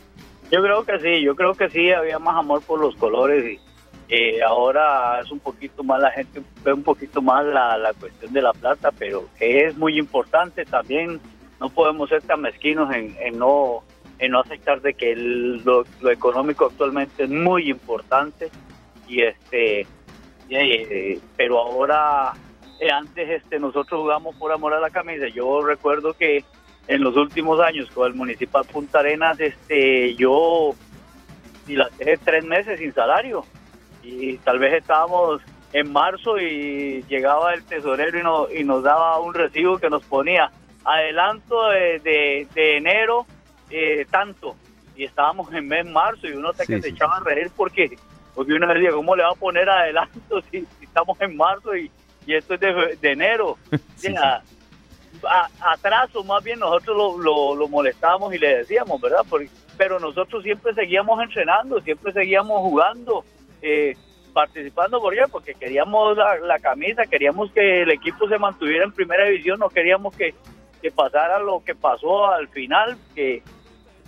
Yo creo que sí, yo creo que sí, había más amor por los colores y eh, ahora es un poquito más, la gente ve un poquito más la, la cuestión de la plata, pero es muy importante también, no podemos ser tan mezquinos en, no en no aceptar de que lo, económico actualmente es muy importante y este eh, pero ahora eh, antes este nosotros jugamos por amor a la camisa yo recuerdo que en los últimos años con el Municipal Punta Arenas, este, yo dilaté tres meses sin salario. Y tal vez estábamos en marzo y llegaba el tesorero y, y nos daba un recibo que nos ponía adelanto de, de, enero eh, tanto. Y estábamos en mes marzo y uno se, que se echaba a reír porque porque uno decía cómo le va a poner adelanto si, estamos en marzo y, y esto es de, de enero atraso, más bien nosotros lo, molestábamos y le decíamos, ¿verdad? pero nosotros siempre seguíamos entrenando, siempre seguíamos jugando, eh, participando por ella, porque queríamos la, camisa, queríamos que el equipo se mantuviera en primera división, no queríamos que, pasara lo que pasó al final, que,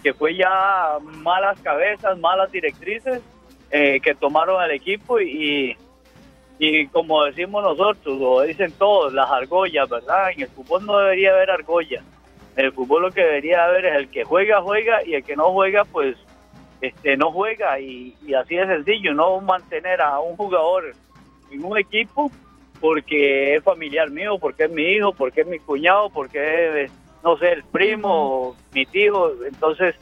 que fue ya malas cabezas, malas directrices eh, que tomaron al equipo y como decimos nosotros, lo dicen todos, las argollas, ¿verdad? En el fútbol no debería haber argollas. En el fútbol lo que debería haber es el que juega, juega, y el que no juega, pues este no juega. Y, así de sencillo, no mantener a un jugador en un equipo porque es familiar mío, porque es mi hijo, porque es mi cuñado, porque es, no sé, el primo, mi tío. Entonces,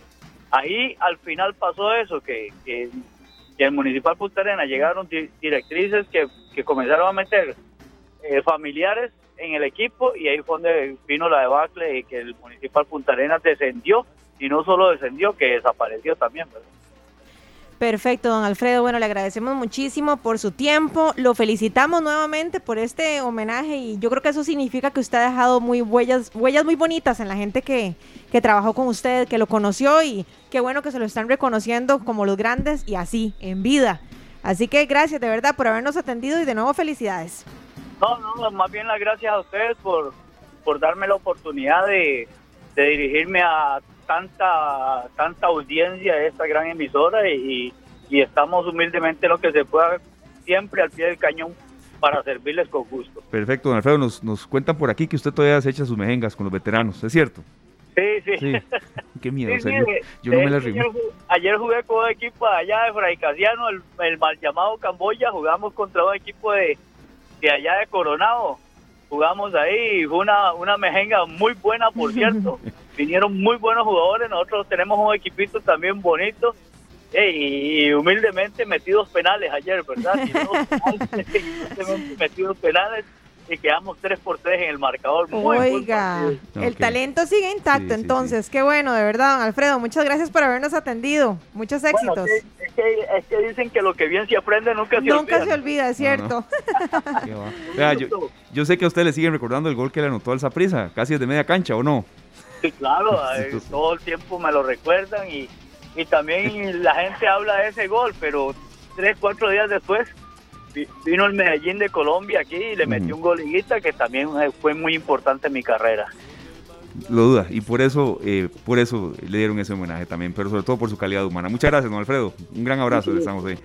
ahí al final pasó eso, que, que, el Municipal Punta Arena llegaron directrices que, que comenzaron a meter eh, familiares en el equipo y ahí fue donde vino la debacle y que el Municipal Punta Arena descendió y no solo descendió, que desapareció también, ¿verdad? Perfecto, don Alfredo. Bueno, le agradecemos muchísimo por su tiempo. Lo felicitamos nuevamente por este homenaje y yo creo que eso significa que usted ha dejado muy huellas, huellas muy bonitas en la gente que, que trabajó con usted, que lo conoció y qué bueno que se lo están reconociendo como los grandes y así, en vida. Así que gracias de verdad por habernos atendido y de nuevo felicidades. No, no, más bien las gracias a ustedes por, por darme la oportunidad de, de dirigirme a tanta tanta audiencia de esta gran emisora y, y estamos humildemente lo que se pueda siempre al pie del cañón para servirles con gusto. Perfecto, don Alfredo, nos, nos cuentan por aquí que usted todavía se echa sus mejengas con los veteranos, ¿es cierto? Sí, sí. Qué miedo, yo no me la ayer, ayer, jugué con un equipo allá de Fray Casiano, el, el, mal llamado Camboya, jugamos contra un equipo de, de allá de Coronado. Jugamos ahí, fue una, una mejenga muy buena, por cierto. vinieron muy buenos jugadores, nosotros tenemos un equipito también bonito. y humildemente metidos penales ayer, ¿verdad? metidos penales y quedamos 3 por 3 en el marcador. Oiga, el talento sigue intacto, entonces, qué bueno, de verdad, don Alfredo, muchas gracias por habernos atendido, muchos éxitos. es, que, dicen que lo que bien se aprende nunca se olvida. Nunca se olvida, es cierto. yo, sé que a usted le siguen recordando el gol que le anotó al Zaprisa, casi desde media cancha, ¿o no? Claro, eh, todo el tiempo me lo recuerdan y, y también la gente habla de ese gol, pero tres, cuatro días después vino el Medellín de Colombia aquí y le metió un goliguita que también fue muy importante en mi carrera. Lo duda, y por eso, eh, por eso le dieron ese homenaje también, pero sobre todo por su calidad humana. Muchas gracias, don Alfredo. Un gran abrazo, estamos ahí.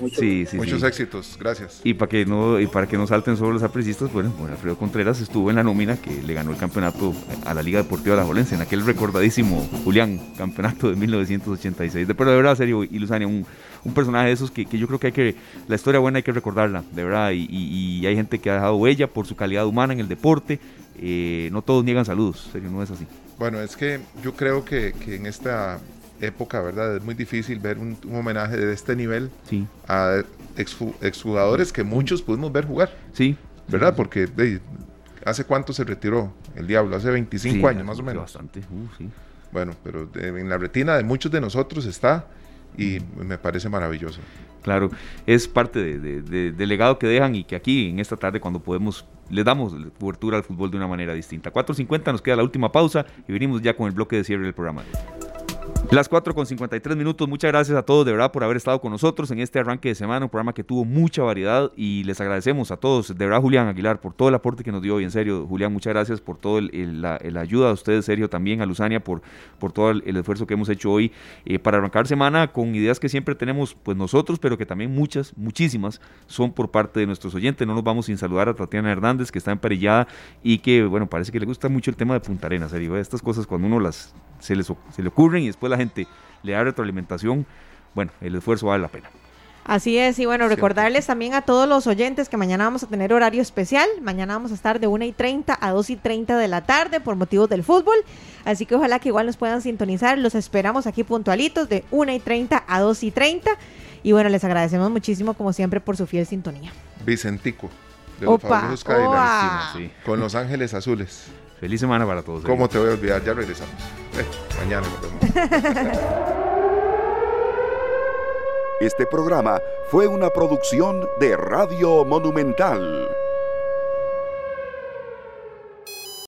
Muchos éxitos, gracias. Y para que no y para que no salten solo los aprecistas, bueno, Alfredo Contreras estuvo en la nómina que le ganó el campeonato a la Liga Deportiva de la Jolense, en aquel recordadísimo Julián, campeonato de 1986. De, pero de verdad, serio, y Luzania, un, un personaje de esos que, yo creo que hay que, la historia buena hay que recordarla, de verdad, y, hay gente que ha dejado huella por su calidad humana en el deporte, eh, no todos niegan saludos, serio, no es así. Bueno, es que yo creo que, que en esta época, ¿verdad? Es muy difícil ver un, homenaje de este nivel a exjugadores que muchos pudimos ver jugar. Sí. ¿Verdad? Porque ¿hace cuánto se retiró el Diablo? Hace 25 años más o menos. Bastante, uh, sí. Bueno, pero en la retina de muchos de nosotros está y me parece maravilloso. Claro, es parte del legado que dejan y que aquí en esta tarde cuando podemos le damos cobertura al fútbol de una manera distinta. 4.50 nos queda la última pausa y venimos ya con el bloque de cierre del programa. Las 4 con 53 minutos. Muchas gracias a todos de verdad por haber estado con nosotros en este arranque de semana, un programa que tuvo mucha variedad y les agradecemos a todos, de verdad Julián Aguilar, por todo el aporte que nos dio y en serio, Julián, muchas gracias por todo el, la, ayuda a ustedes, serio, también a Luzania por, por todo el, esfuerzo que hemos hecho hoy eh, para arrancar semana con ideas que siempre tenemos pues nosotros, pero que también muchas, muchísimas son por parte de nuestros oyentes. No nos vamos sin saludar a Tatiana Hernández, que está emparellada y que, bueno, parece que le gusta mucho el tema de Punta Arenas, serio. Estas cosas cuando uno las se, les, se le ocurren y después la gente le da retroalimentación, bueno, el esfuerzo vale la pena. Así es, y bueno, recordarles también a todos los oyentes que mañana vamos a tener horario especial. Mañana vamos a estar de 1 y 30 a 2 y 30 de la tarde por motivos del fútbol. Así que ojalá que igual nos puedan sintonizar. Los esperamos aquí puntualitos de 1 y 30 a 2 y 30. Y bueno, les agradecemos muchísimo, como siempre, por su fiel sintonía. Vicentico, de los Opa, con Los Ángeles Azules. Feliz semana para todos. ¿Cómo te voy a olvidar? Ya regresamos. Eh, mañana nos vemos. Este programa fue una producción de Radio Monumental.